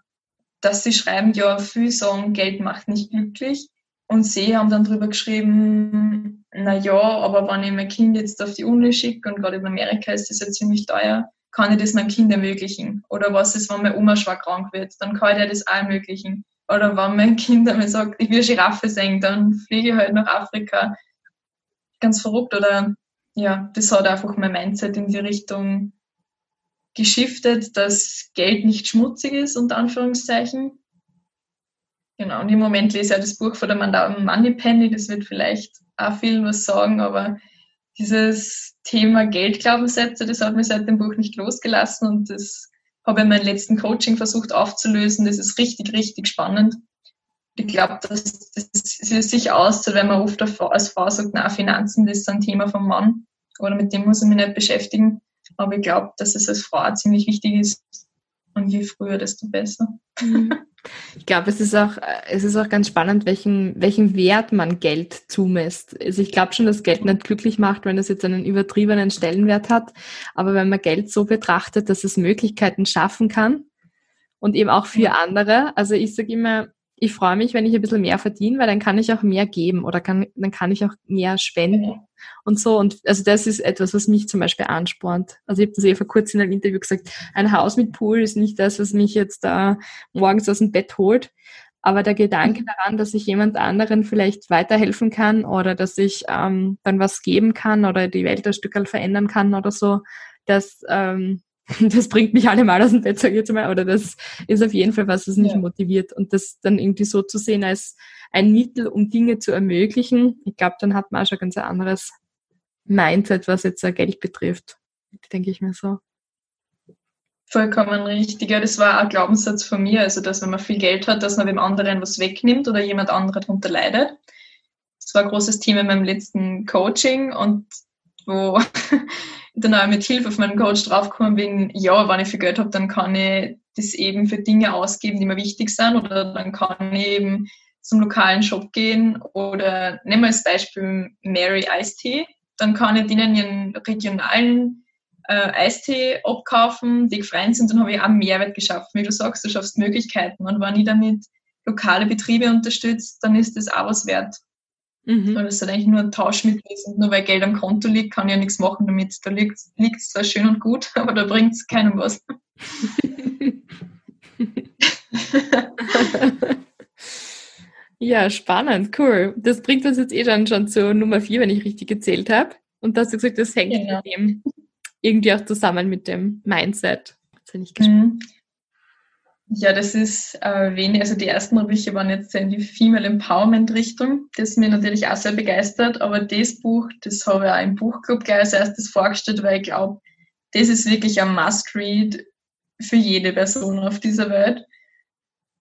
dass sie schreiben, ja, viel sagen, Geld macht nicht glücklich. Und sie haben dann drüber geschrieben, na ja, aber wenn ich mein Kind jetzt auf die Uni schicke, und gerade in Amerika ist das ja ziemlich teuer, kann ich das meinem Kind ermöglichen? Oder was ist, wenn meine Oma schwer krank wird? Dann kann ich dir das auch ermöglichen. Oder wenn mein Kind einmal sagt, ich will Giraffe sehen, dann fliege ich halt nach Afrika. Ganz verrückt. Oder ja, das hat einfach mein Mindset in die Richtung geschiftet, dass Geld nicht schmutzig ist, unter Anführungszeichen. Genau, und im Moment lese ich ja das Buch von der Madame Moneypenny, das wird vielleicht auch vielen was sagen, aber dieses Thema Geldglaubenssätze, das hat mich seit dem Buch nicht losgelassen und das habe ich in meinem letzten Coaching versucht aufzulösen. Das ist richtig, richtig spannend. Ich glaube, das, das sich aus, wenn man oft als Frau sagt, na, Finanzen, das ist ein Thema vom Mann oder mit dem muss ich mich nicht beschäftigen. Aber ich glaube, dass es als Frau ziemlich wichtig ist. Und je früher, desto besser. Mhm. Ich glaube, es ist auch, es ist auch ganz spannend, welchen, welchen Wert man Geld zumisst. Also ich glaube schon, dass Geld nicht glücklich macht, wenn es jetzt einen übertriebenen Stellenwert hat. Aber wenn man Geld so betrachtet, dass es Möglichkeiten schaffen kann und eben auch für andere. Also ich sage immer, ich freue mich, wenn ich ein bisschen mehr verdiene, weil dann kann ich auch mehr geben oder kann, dann kann ich auch mehr spenden und so. Und also das ist etwas, was mich zum Beispiel anspornt. Also ich habe das eh vor kurzem in einem Interview gesagt, ein Haus mit Pool ist nicht das, was mich jetzt da morgens aus dem Bett holt. Aber der Gedanke mhm. daran, dass ich jemand anderen vielleicht weiterhelfen kann oder dass ich ähm, dann was geben kann oder die Welt ein Stück verändern kann oder so, das, ähm, das bringt mich alle mal aus dem Bett, sage ich jetzt mal, oder das ist auf jeden Fall was, was mich ja. motiviert. Und das dann irgendwie so zu sehen als ein Mittel, um Dinge zu ermöglichen, ich glaube, dann hat man auch schon ganz ein anderes Mindset, was jetzt Geld betrifft, denke ich mir so. Vollkommen richtig. Ja, das war ein Glaubenssatz von mir, also dass wenn man viel Geld hat, dass man dem anderen was wegnimmt oder jemand anderer darunter leidet. Das war ein großes Thema in meinem letzten Coaching und wo dann auch mit Hilfe von meinem Coach draufgekommen bin, ja, wenn ich viel Geld habe, dann kann ich das eben für Dinge ausgeben, die mir wichtig sind oder dann kann ich eben zum lokalen Shop gehen oder nehmen wir als Beispiel Mary Tea, dann kann ich denen ihren regionalen äh, Eistee abkaufen, die gefreien sind, dann habe ich auch Mehrwert geschaffen. Wie du sagst, du schaffst Möglichkeiten und wenn ich damit lokale Betriebe unterstütze, dann ist das auch was wert. Mhm. Weil es halt eigentlich nur ein Tauschmittel und nur weil Geld am Konto liegt, kann ich ja nichts machen damit. Da liegt es zwar schön und gut, aber da bringt es keinem was. ja, spannend, cool. Das bringt uns jetzt eh dann schon zur Nummer vier, wenn ich richtig gezählt habe. Und da hast du gesagt, das hängt genau. mit dem irgendwie auch zusammen mit dem Mindset. Jetzt bin ich gespannt. Mhm. Ja, das ist äh, wenig. Also die ersten Bücher waren jetzt in die Female Empowerment Richtung. Das mir natürlich auch sehr begeistert. Aber das Buch, das habe ich auch im Buchclub gleich als erstes vorgestellt, weil ich glaube, das ist wirklich ein Must-Read für jede Person auf dieser Welt.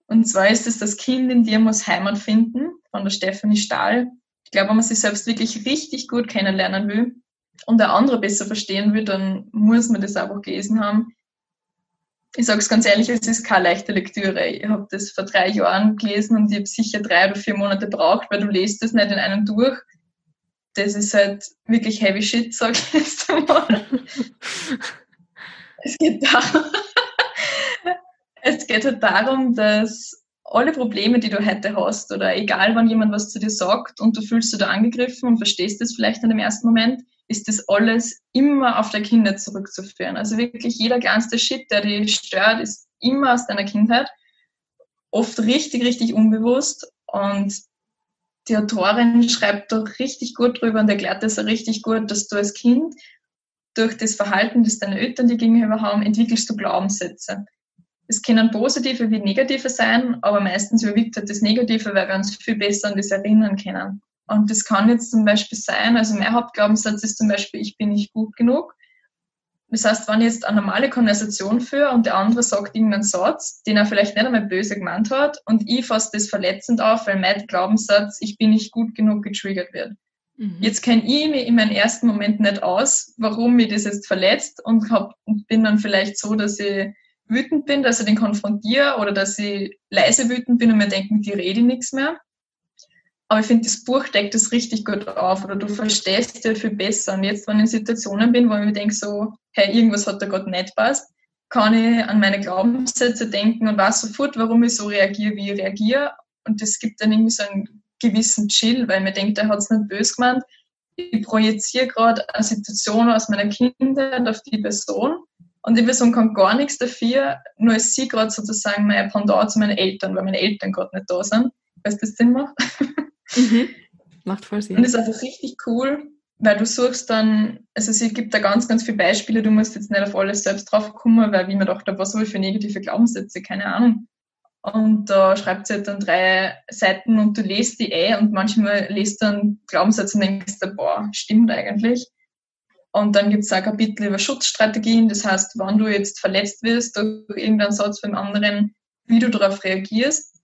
Und zwar ist es das Kind in dir muss Heimat finden von der Stephanie Stahl. Ich glaube, wenn man sich selbst wirklich richtig gut kennenlernen will und der andere besser verstehen will, dann muss man das einfach gelesen haben ich sage es ganz ehrlich, es ist keine leichte Lektüre. Ich habe das vor drei Jahren gelesen und ich habe sicher drei oder vier Monate braucht, weil du lest das nicht in einem durch. Das ist halt wirklich heavy shit, sag ich jetzt einmal. es geht darum, es geht halt darum, dass alle Probleme, die du heute hast, oder egal wann jemand was zu dir sagt und du fühlst dich da angegriffen und verstehst es vielleicht in dem ersten Moment, ist das alles immer auf der Kindheit zurückzuführen. Also wirklich jeder kleinste Shit, der dich stört, ist immer aus deiner Kindheit. Oft richtig, richtig unbewusst. Und die Autorin schreibt da richtig gut drüber und erklärt das auch richtig gut, dass du als Kind durch das Verhalten, das deine Eltern dir gegenüber haben, entwickelst du Glaubenssätze. Es können positive wie negative sein, aber meistens überwiegt halt das Negative, weil wir uns viel besser an das erinnern können. Und das kann jetzt zum Beispiel sein, also mein Hauptglaubenssatz ist zum Beispiel, ich bin nicht gut genug. Das heißt, wenn ich jetzt eine normale Konversation führe und der andere sagt irgendeinen Satz, den er vielleicht nicht einmal böse gemeint hat, und ich fasse das verletzend auf, weil mein Glaubenssatz, ich bin nicht gut genug, getriggert wird. Mhm. Jetzt kenne ich mich in meinem ersten Moment nicht aus, warum mich das jetzt verletzt und, hab, und bin dann vielleicht so, dass ich wütend bin, dass ich den konfrontiere oder dass ich leise wütend bin und mir denke, dir rede ich nichts mehr. Aber ich finde, das Buch deckt das richtig gut auf oder du verstehst ja viel besser. Und jetzt, wenn ich in Situationen bin, wo ich mir denke, so, hey, irgendwas hat da gerade nicht passt, kann ich an meine Glaubenssätze denken und weiß sofort, warum ich so reagiere, wie ich reagiere. Und das gibt dann irgendwie so einen gewissen Chill, weil mir denkt, der hat es nicht böse gemeint. Ich projiziere gerade eine Situation aus meiner Kindheit auf die Person Und die Person kann gar nichts dafür, nur ist sie gerade sozusagen mein Pendant zu meinen Eltern, weil meine Eltern gerade nicht da sind. Weißt du, das Sinn macht? Mhm. Macht voll Sinn. Und das ist einfach richtig cool, weil du suchst dann, also es gibt da ganz, ganz viele Beispiele, du musst jetzt nicht auf alles selbst drauf kommen, weil wie man dachte, was soll ich für negative Glaubenssätze, keine Ahnung. Und da schreibt sie halt dann drei Seiten und du lest die eh und manchmal lest du einen Glaubenssatz und denkst du, boah, stimmt eigentlich. Und dann gibt es ein Kapitel über Schutzstrategien, das heißt, wann du jetzt verletzt wirst durch irgendeinen Satz vom anderen, wie du darauf reagierst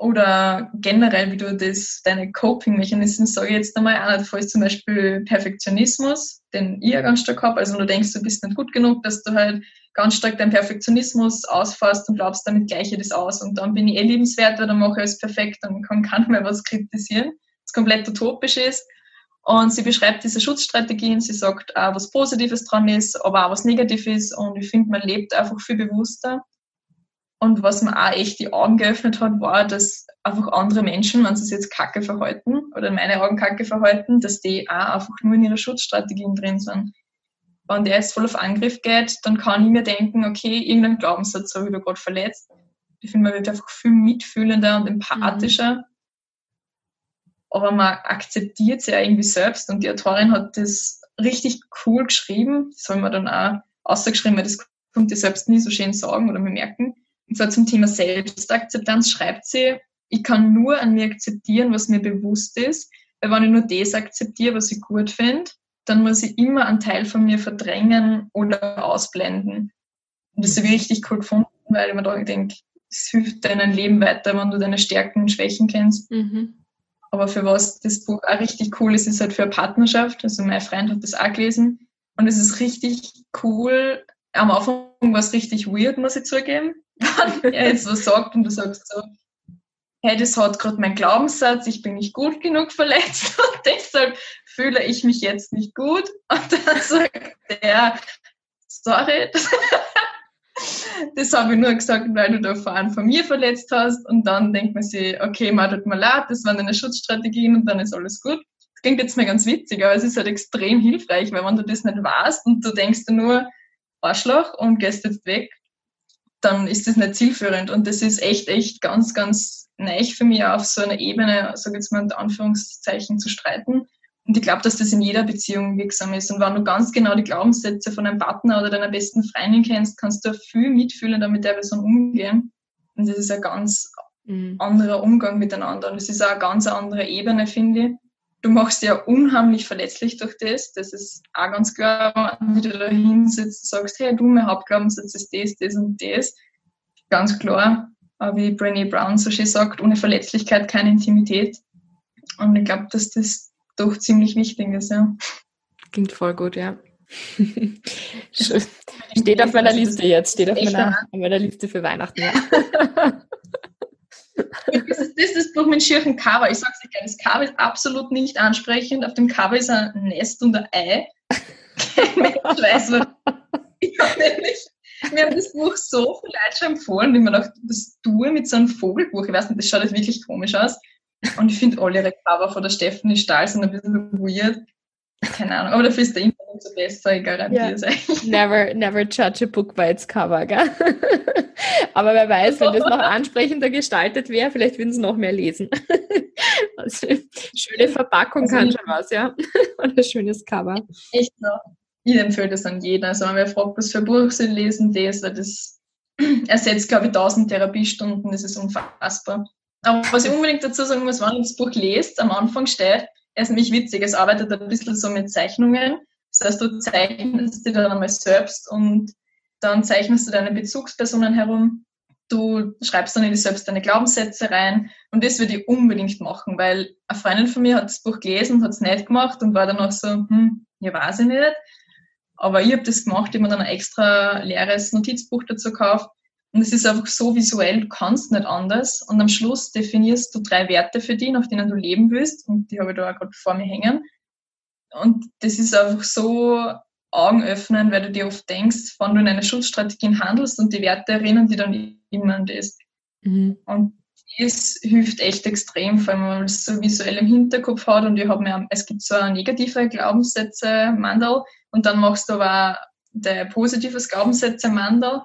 oder generell, wie du das, deine Coping-Mechanismen, sage ich jetzt einmal, ist zum Beispiel Perfektionismus, den ich ja ganz stark habe. Also, du denkst, du bist nicht gut genug, dass du halt ganz stark deinen Perfektionismus ausfasst und glaubst, damit gleiche das aus. Und dann bin ich eh liebenswert, weil dann mache ich alles perfekt, dann kann keiner mehr was kritisieren, das komplett utopisch ist. Und sie beschreibt diese Schutzstrategien, sie sagt auch, was Positives dran ist, aber auch was Negatives. Und ich finde, man lebt einfach viel bewusster. Und was mir auch echt die Augen geöffnet hat, war, dass einfach andere Menschen, wenn sie sich jetzt kacke verhalten oder in meine Augen kacke verhalten, dass die auch einfach nur in ihrer Schutzstrategien drin sind. Wenn der jetzt voll auf Angriff geht, dann kann ich mir denken, okay, irgendein Glaubenssatz habe ich da gerade verletzt. Ich finde, man wird einfach viel mitfühlender und empathischer. Mhm. Aber man akzeptiert sie ja irgendwie selbst und die Autorin hat das richtig cool geschrieben. Das soll man dann auch ausgeschrieben, weil das kommt dir selbst nie so schön sagen oder bemerken und zwar zum Thema Selbstakzeptanz schreibt sie, ich kann nur an mir akzeptieren, was mir bewusst ist, weil wenn ich nur das akzeptiere, was ich gut finde, dann muss ich immer einen Teil von mir verdrängen oder ausblenden. Und das habe ich richtig cool gefunden, weil ich mir da denke, es hilft deinem Leben weiter, wenn du deine Stärken und Schwächen kennst. Mhm. Aber für was das Buch auch richtig cool ist, ist halt für eine Partnerschaft. Also mein Freund hat das auch gelesen. Und es ist richtig cool. Am Anfang war es richtig weird, muss ich zugeben wenn er jetzt was sagt und du sagst so, hey, das hat gerade mein Glaubenssatz, ich bin nicht gut genug verletzt und deshalb fühle ich mich jetzt nicht gut. Und dann sagt er, sorry, das habe ich nur gesagt, weil du da vorhin von mir verletzt hast. Und dann denkt man sich, okay, mal tut mir leid, das waren deine Schutzstrategien und dann ist alles gut. Das klingt jetzt mal ganz witzig, aber es ist halt extrem hilfreich, weil wenn du das nicht weißt und du denkst nur Arschloch und gehst jetzt weg, dann ist das nicht zielführend. Und das ist echt, echt ganz, ganz neich für mich auf so einer Ebene, sage jetzt mal in Anführungszeichen, zu streiten. Und ich glaube, dass das in jeder Beziehung wirksam ist. Und wenn du ganz genau die Glaubenssätze von deinem Partner oder deiner besten Freundin kennst, kannst du viel mitfühlen, damit der Person umgehen. Und das ist ein ganz mhm. anderer Umgang miteinander. Und es ist auch eine ganz andere Ebene, finde ich. Du machst ja unheimlich verletzlich durch das. Das ist auch ganz klar, wenn du da hinsitzt und sagst, hey, du, mein Hauptglaubenssatz ist das, das und das. Ganz klar, wie Brené Brown so schön sagt, ohne Verletzlichkeit keine Intimität. Und ich glaube, dass das doch ziemlich wichtig ist, ja. Klingt voll gut, ja. steht auf meiner Liste jetzt, steht auf meiner, auf meiner Liste für Weihnachten, ja. das, ist, das Buch mit schirchen Cover. Ich sag's dir gleich, das Cover ist absolut nicht ansprechend. Auf dem Cover ist ein Nest und ein Ei. Kein weiß, was. Ich habe nämlich mir haben das Buch so viel Leute schon empfohlen, wie man dachte, das tue mit so einem Vogelbuch. Ich weiß nicht, das schaut jetzt wirklich komisch aus. Und ich finde alle ihre Cover von der Stephanie Stahl sind ein bisschen weird. Keine Ahnung, aber dafür ist der Internet so besser, ich garantiere es yeah. Never, never judge a book by its cover, gell? aber wer weiß, wenn das noch ansprechender gestaltet wäre, vielleicht würden sie noch mehr lesen. Also, schöne Verpackung also, kann schon was, ja? Und ein schönes Cover. Echt so. Ich empfehle das an jeden. Also wenn wer fragt, was für Buch sie lesen, das, das ersetzt, glaube ich, 1000 Therapiestunden, das ist unfassbar. Aber was ich unbedingt dazu sagen muss, wenn ihr das Buch lest, am Anfang steht, er ist nämlich witzig, es arbeitet ein bisschen so mit Zeichnungen. Das heißt, du zeichnest die dann einmal selbst und dann zeichnest du deine Bezugspersonen herum. Du schreibst dann in dich selbst deine Glaubenssätze rein und das würde ich unbedingt machen, weil eine Freundin von mir hat das Buch gelesen und hat es nicht gemacht und war dann auch so, hm, ja, weiß ich nicht. Aber ich habe das gemacht, ich habe mir dann ein extra leeres Notizbuch dazu gekauft und es ist einfach so visuell, du kannst nicht anders. Und am Schluss definierst du drei Werte für dich, nach denen du leben willst. Und die habe ich da auch gerade vor mir hängen. Und das ist einfach so Augen öffnen, weil du dir oft denkst, wenn du in einer Schutzstrategie handelst und die Werte erinnern die dann immer an das. Mhm. Und das hilft echt extrem, vor allem wenn man es so visuell im Hinterkopf hat und ich habe mir, es gibt so negative Glaubenssätze, Mandel, und dann machst du aber der positives Glaubenssätze-Mandel.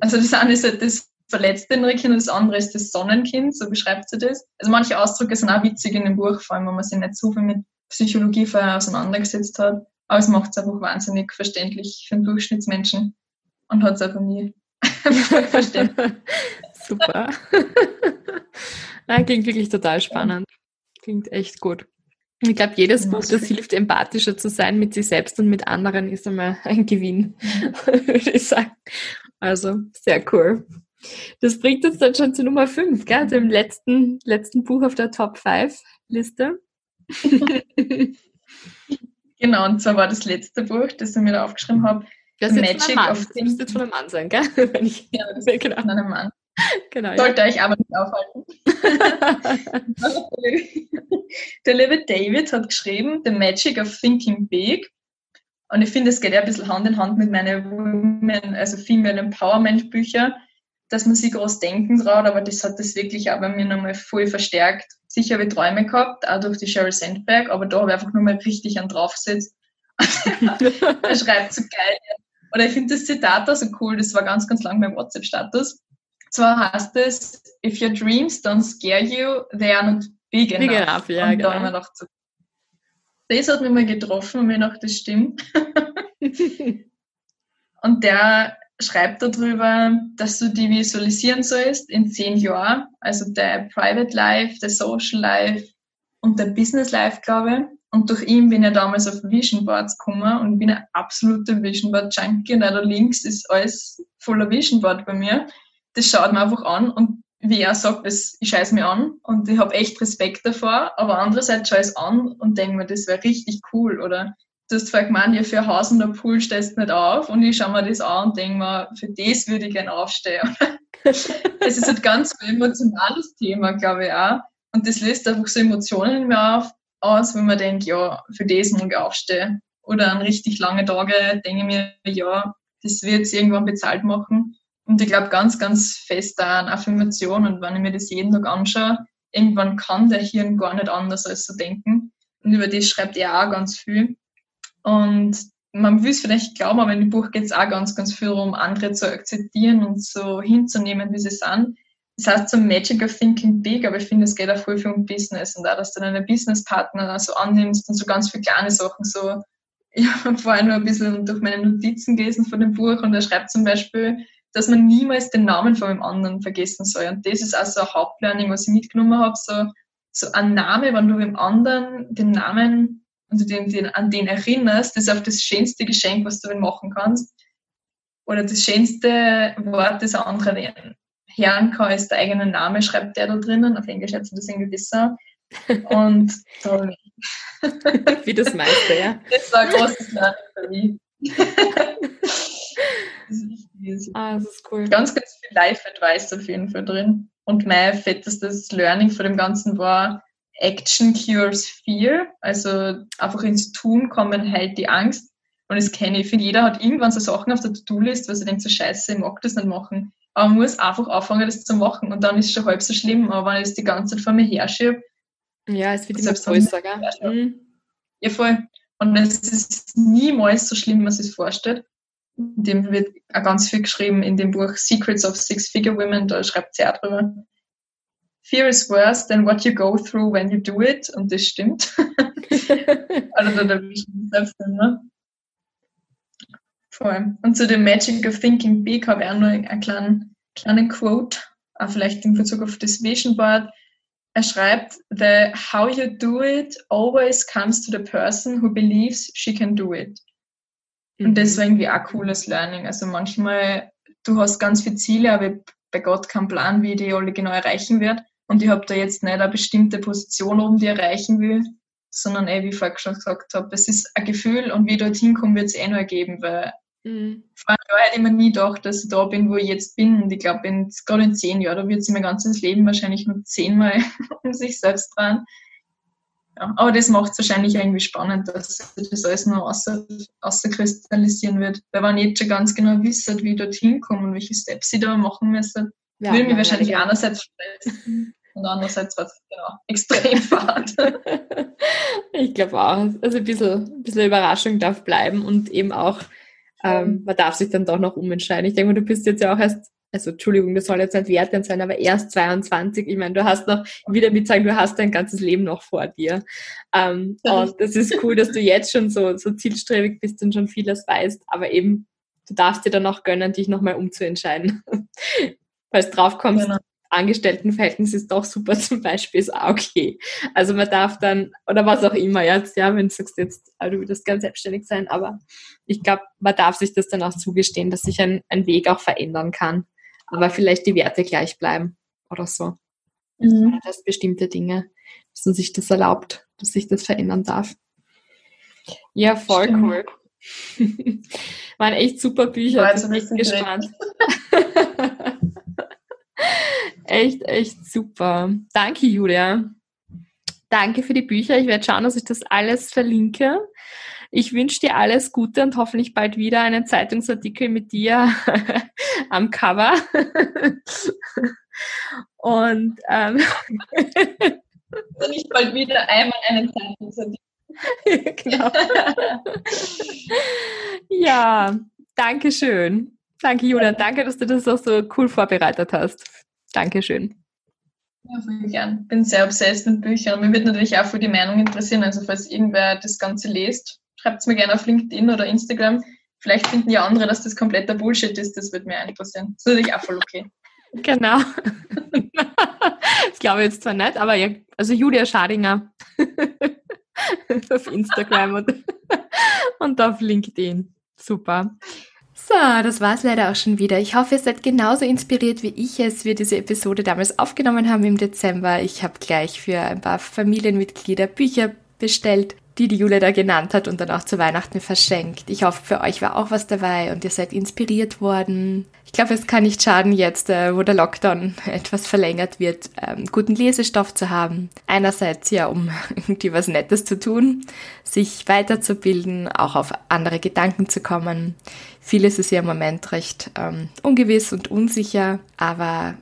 Also das eine ist halt das verletzte Kind und das andere ist das Sonnenkind, so beschreibt sie das. Also manche Ausdrücke sind auch witzig in dem Buch, vor allem wenn man sich nicht so viel mit Psychologie vorher auseinandergesetzt hat. Aber es macht es einfach wahnsinnig verständlich für den Durchschnittsmenschen und hat es einfach nie verstanden. Super. Nein, klingt wirklich total spannend. Klingt echt gut. Ich glaube, jedes Buch, das hilft, empathischer zu sein mit sich selbst und mit anderen, ist einmal ein Gewinn, würde ich sagen. Also, sehr cool. Das bringt uns dann schon zu Nummer 5, gell? Also im letzten, letzten Buch auf der Top 5 Liste. genau, und zwar war das letzte Buch, das ich mir da aufgeschrieben habe. Das Magic of Das müsste jetzt von einem Mann sein, gell? Wenn ich, ja, das ist genau. von einem Mann. Genau, Sollte ja. euch aber nicht aufhalten. der liebe David hat geschrieben, The Magic of Thinking Big. Und ich finde, es geht ja ein bisschen Hand in Hand mit meinen Women, also Female Empowerment Büchern dass man sich groß denken traut, aber das hat das wirklich auch bei mir nochmal voll verstärkt. Sicher habe ich Träume gehabt, auch durch die Sheryl Sandberg, aber da habe ich einfach nochmal richtig einen draufgesetzt. er schreibt so geil. Oder ich finde das Zitat auch so cool, das war ganz, ganz lang beim WhatsApp-Status. Zwar heißt es, if your dreams don't scare you, they are not big enough. Big enough ja, und genau. da habe ich gedacht, so, das hat mich mal getroffen und mir gedacht, das stimmt. und der schreibt darüber, dass du die visualisieren sollst in zehn Jahren, also der Private Life, der Social Life und der Business Life, glaube ich. Und durch ihn bin ich damals auf Vision Boards gekommen und bin ein absoluter Vision Board Junkie und auch da links ist alles voller Vision Board bei mir. Das schaut mir einfach an und wie er sagt, das, ich scheiß mir an und ich habe echt Respekt davor, aber andererseits schaue ich es an und denke mir, das wäre richtig cool oder du hast vorher gemeint, ja, für Haus und der Pool stehst du nicht auf. Und ich schaue mir das an und denke mir, für das würde ich gerne aufstehen. das ist ein ganz emotionales Thema, glaube ich auch. Und das löst einfach so Emotionen in mir auf, aus, wenn man denkt, ja, für das muss ich aufstehen. Oder an richtig lange Tage denke ich mir, ja, das wird es irgendwann bezahlt machen. Und ich glaube ganz, ganz fest an Affirmation. Und wenn ich mir das jeden Tag anschaue, irgendwann kann der Hirn gar nicht anders als so denken. Und über das schreibt er auch ganz viel. Und man will es vielleicht glauben, aber in dem Buch geht es auch ganz, ganz viel darum, andere zu akzeptieren und so hinzunehmen, wie sie sind. Das heißt so Magic of Thinking Big, aber ich finde, es geht auch voll viel um Business und auch, dass du deine Businesspartner so annimmst und so ganz viele kleine Sachen so. Ich habe vorher nur ein bisschen durch meine Notizen gelesen von dem Buch und er schreibt zum Beispiel, dass man niemals den Namen von dem anderen vergessen soll. Und das ist auch so ein Hauptlearning, was ich mitgenommen habe, so, so ein Name, wenn du dem anderen den Namen und du den, den, an den erinnerst, das ist auch das schönste Geschenk, was du ihm machen kannst. Oder das schönste Wort, das ein anderer hören kann, ist der eigene Name, schreibt der da drinnen. Auf Englisch hat sie das irgendwie besser. Und toll. Wie das meiste, ja. Das war ein großes Lernen für mich. das ist wichtig. Ah, das ist cool. Ganz, ganz viel Life-Advice auf jeden Fall drin. Und mein fettestes Learning von dem Ganzen war, Action cures fear, also einfach ins Tun kommen hält die Angst. Und das kenne ich. Ich finde, jeder hat irgendwann so Sachen auf der To-Do-List, was er denkt, so scheiße, ich mag das nicht machen. Aber man muss einfach anfangen, das zu machen. Und dann ist es schon halb so schlimm. Aber wenn ich das die ganze Zeit vor mir herschiebe, ja, es wird immer größer, gell? Mhm. Ja, voll. Und es ist niemals so schlimm, wie man sich vorstellt. In dem wird auch ganz viel geschrieben in dem Buch Secrets of Six-Figure Women, da schreibt sie auch drüber. Fear is worse than what you go through when you do it. Und das stimmt. also da bin ich selbst. Voll. Und zu dem Magic of Thinking Big habe ich auch nur einen kleinen, kleinen Quote, auch vielleicht in Bezug auf das Vision Board. Er schreibt, the how you do it always comes to the person who believes she can do it. Und das mhm. war irgendwie auch cooles Learning. Also manchmal, du hast ganz viele Ziele, aber bei Gott keinen Plan, wie die alle genau erreichen wird. Und ich habe da jetzt nicht eine bestimmte Position oben, die ich erreichen will, sondern eh, wie ich vorher schon gesagt habe, es ist ein Gefühl und wie ich dorthin komme, wird es eh nur ergeben, weil mhm. vor einem Jahr hätte ich mir nie gedacht, dass ich da bin, wo ich jetzt bin. Und ich glaube, gerade in zehn Jahren, da wird sich mein ganzes Leben wahrscheinlich nur zehnmal um sich selbst drehen. Ja, aber das macht es wahrscheinlich irgendwie spannend, dass das alles nur außer, außerkristallisieren wird. Weil man jetzt schon ganz genau wisst, wie ich dorthin komme und welche Steps ich da machen müsste, ja, würde mich wahrscheinlich ja. einerseits stressen und andererseits war es genau extrem fad. ich glaube auch. Also ein bisschen, ein bisschen Überraschung darf bleiben und eben auch Ähm, man darf sich dann doch noch umentscheiden. Ich denke mal, du bist jetzt ja auch erst, also Entschuldigung, das soll jetzt nicht wertend sein, aber erst 22. Ich meine, du hast noch, wieder mit sagen, du hast dein ganzes Leben noch vor dir. Ähm, und das ist cool, dass du jetzt schon so, so zielstrebig bist und schon vieles weißt, aber eben, du darfst dir dann auch gönnen, dich nochmal umzuentscheiden. Falls drauf kommst, genau. Angestelltenverhältnis ist doch super zum Beispiel, ist auch okay. Also man darf dann, oder was auch immer jetzt, ja, wenn du sagst jetzt, ah, du würdest ganz selbstständig sein, aber ich glaube, man darf sich das dann auch zugestehen, dass sich ein, ein Weg auch verändern kann, aber vielleicht die Werte gleich bleiben oder so. Mhm. Das bestimmte Dinge, dass man sich das erlaubt, dass sich das verändern darf. Ja, voll Stimmt. cool. Waren echt super Bücher. Also, ich bin gespannt. echt, echt super. Danke, Julia. Danke für die Bücher. Ich werde schauen, dass ich das alles verlinke. Ich wünsche dir alles Gute und hoffentlich bald wieder einen Zeitungsartikel mit dir am Cover. und ähm, nicht bald wieder einmal einen Zeitungsartikel. genau. ja, danke schön. Danke, Julian. Danke, dass du das auch so cool vorbereitet hast. Dankeschön. Ja, voll gern. Bin sehr obsessed mit Büchern. Mir wird natürlich auch für die Meinung interessieren. Also, falls irgendwer das Ganze liest, schreibt es mir gerne auf LinkedIn oder Instagram. Vielleicht finden ja andere, dass das kompletter Bullshit ist. Das würde mir interessieren. Das ist natürlich auch voll okay. Genau. das glaube ich jetzt zwar nicht, aber ja, also Julia Schadinger auf Instagram und, und auf LinkedIn. Super. So, das war's leider auch schon wieder. Ich hoffe, ihr seid genauso inspiriert wie ich es, wir diese Episode damals aufgenommen haben im Dezember. Ich habe gleich für ein paar Familienmitglieder Bücher bestellt die die Jule da genannt hat und dann auch zu Weihnachten verschenkt. Ich hoffe, für euch war auch was dabei und ihr seid inspiriert worden. Ich glaube, es kann nicht schaden, jetzt, äh, wo der Lockdown etwas verlängert wird, ähm, guten Lesestoff zu haben. Einerseits ja, um irgendwie was Nettes zu tun, sich weiterzubilden, auch auf andere Gedanken zu kommen. Vieles ist ja im Moment recht ähm, ungewiss und unsicher, aber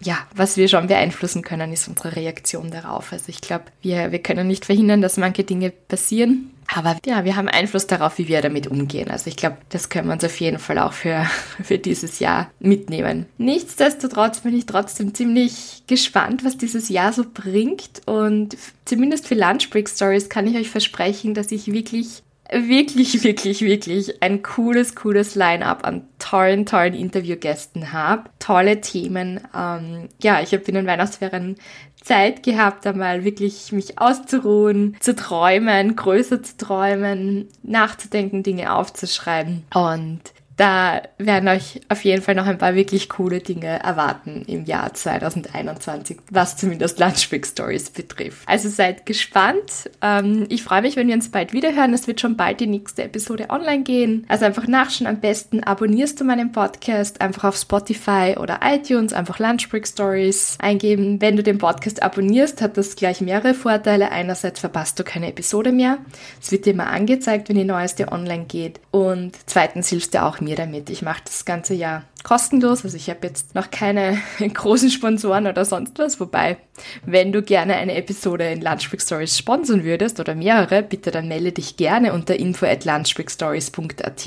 ja, was wir schon beeinflussen können, ist unsere Reaktion darauf. Also ich glaube, wir, wir können nicht verhindern, dass manche Dinge passieren. Aber ja, wir haben Einfluss darauf, wie wir damit umgehen. Also ich glaube, das können wir uns auf jeden Fall auch für, für dieses Jahr mitnehmen. Nichtsdestotrotz bin ich trotzdem ziemlich gespannt, was dieses Jahr so bringt. Und zumindest für Lunch Break Stories kann ich euch versprechen, dass ich wirklich wirklich, wirklich, wirklich ein cooles, cooles Line-up an tollen, tollen Interviewgästen habe. Tolle Themen. Ähm, ja, ich habe in den Weihnachtsferien Zeit gehabt, einmal wirklich mich auszuruhen, zu träumen, größer zu träumen, nachzudenken, Dinge aufzuschreiben. Und da werden euch auf jeden Fall noch ein paar wirklich coole Dinge erwarten im Jahr 2021, was zumindest Lunchbreak Stories betrifft. Also seid gespannt. Ähm, ich freue mich, wenn wir uns bald wieder hören. Es wird schon bald die nächste Episode online gehen. Also einfach nachschauen. Am besten abonnierst du meinen Podcast einfach auf Spotify oder iTunes, einfach Lunchbreak Stories eingeben. Wenn du den Podcast abonnierst, hat das gleich mehrere Vorteile. Einerseits verpasst du keine Episode mehr. Es wird dir immer angezeigt, wenn die neueste online geht. Und zweitens hilfst du auch mir damit. Ich mache das ganze Jahr kostenlos, also ich habe jetzt noch keine großen Sponsoren oder sonst was, wobei, wenn du gerne eine Episode in Lunchbreak Stories sponsern würdest oder mehrere, bitte dann melde dich gerne unter info at lunchbreakstories.at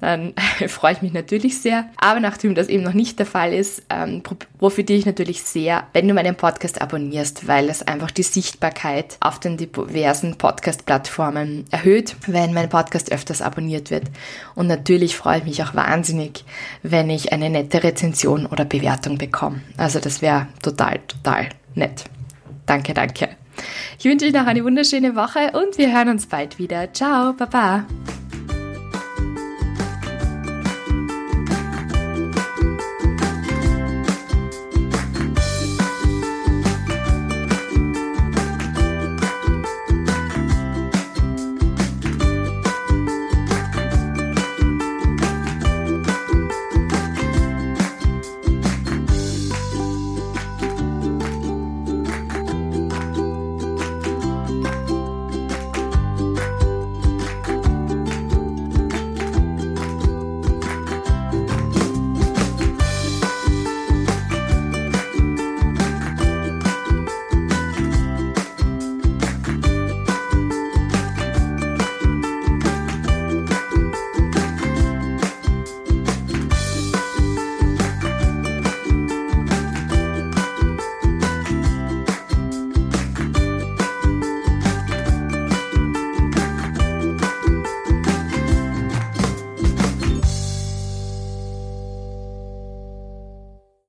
dann freue ich mich natürlich sehr. Aber nachdem das eben noch nicht der Fall ist, ähm, profitiere ich natürlich sehr, wenn du meinen Podcast abonnierst, weil es einfach die Sichtbarkeit auf den diversen Podcast-Plattformen erhöht, wenn mein Podcast öfters abonniert wird. Und natürlich freue ich mich auch wahnsinnig, wenn ich eine nette Rezension oder Bewertung bekomme. Also das wäre total, total nett. Danke, danke. Ich wünsche euch noch eine wunderschöne Woche und wir hören uns bald wieder. Ciao, baba.